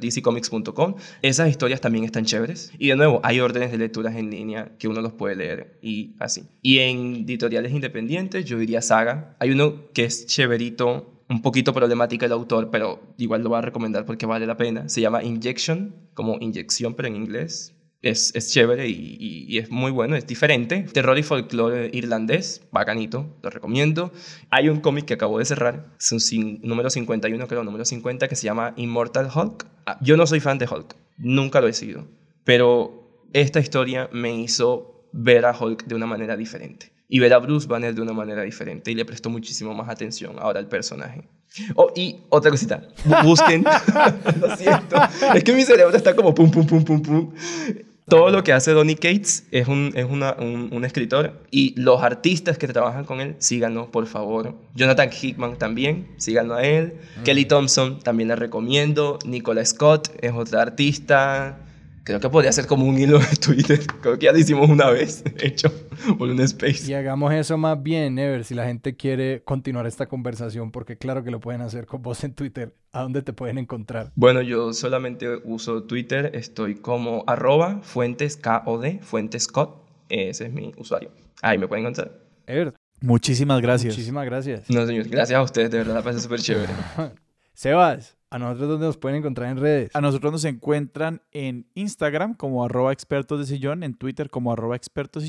dccomics.com, esas historias también están chéveres. Y de nuevo, hay órdenes de lecturas en línea que uno los puede leer y así. Y en editoriales independientes, yo diría Saga. Hay uno que es chéverito, un poquito problemática el autor, pero igual lo voy a recomendar porque vale la pena. Se llama Injection, como inyección, pero en inglés es, es chévere y, y, es muy bueno, es diferente. Terror y folclore irlandés, bacanito, lo recomiendo. Hay un cómic que acabo de cerrar, es un número 51, creo, número 50, que se llama Immortal Hulk. Ah, yo no soy fan de Hulk, nunca lo he sido, pero esta historia me hizo ver a Hulk de una manera diferente y ver a Bruce Banner de una manera diferente y le prestó muchísimo más atención ahora al personaje. Oh, y otra cosita, busquen, lo siento, es que mi cerebro está como pum, pum, pum, pum, pum todo lo que hace Donny Cates es, un, es una, un, escritor y los artistas que trabajan con él, síganlo, por favor. Jonathan Hickman también, síganlo a él. Mm. Kelly Thompson también le recomiendo. Nicola Scott es otra artista. Creo que podría ser como un hilo de Twitter. Creo que ya lo hicimos una vez, hecho, por un space. Y hagamos eso más bien, Ever, si la gente quiere continuar esta conversación, porque claro que lo pueden hacer con vos en Twitter. ¿A dónde te pueden encontrar? Bueno, yo solamente uso Twitter. Estoy como arroba fuentes KOD, fuentes Ese es mi usuario. Ahí me pueden encontrar. Ever. Muchísimas gracias. Muchísimas gracias. No, señor. Gracias a ustedes, de verdad, la pasé súper chévere. Sebas, ¿A nosotros dónde nos pueden encontrar en redes? A nosotros nos encuentran en Instagram como arroba expertos de sillón, en Twitter como arroba expertos.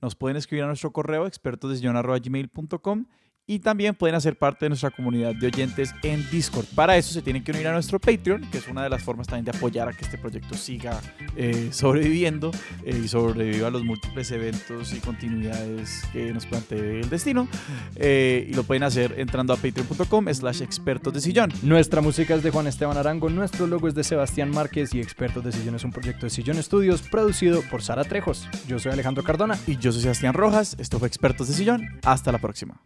Nos pueden escribir a nuestro correo expertos de sillón arroba gmail.com y también pueden hacer parte de nuestra comunidad de oyentes en Discord. Para eso se tienen que unir a nuestro Patreon, que es una de las formas también de apoyar a que este proyecto siga eh, sobreviviendo eh, y sobreviva a los múltiples eventos y continuidades que nos plantee el destino. Eh, y lo pueden hacer entrando a patreon.com slash expertos de sillón. Nuestra música es de Juan Esteban Arango, nuestro logo es de Sebastián Márquez y Expertos de Sillón es un proyecto de Sillón Estudios producido por Sara Trejos. Yo soy Alejandro Cardona. Y yo soy Sebastián Rojas, esto fue Expertos de Sillón. Hasta la próxima.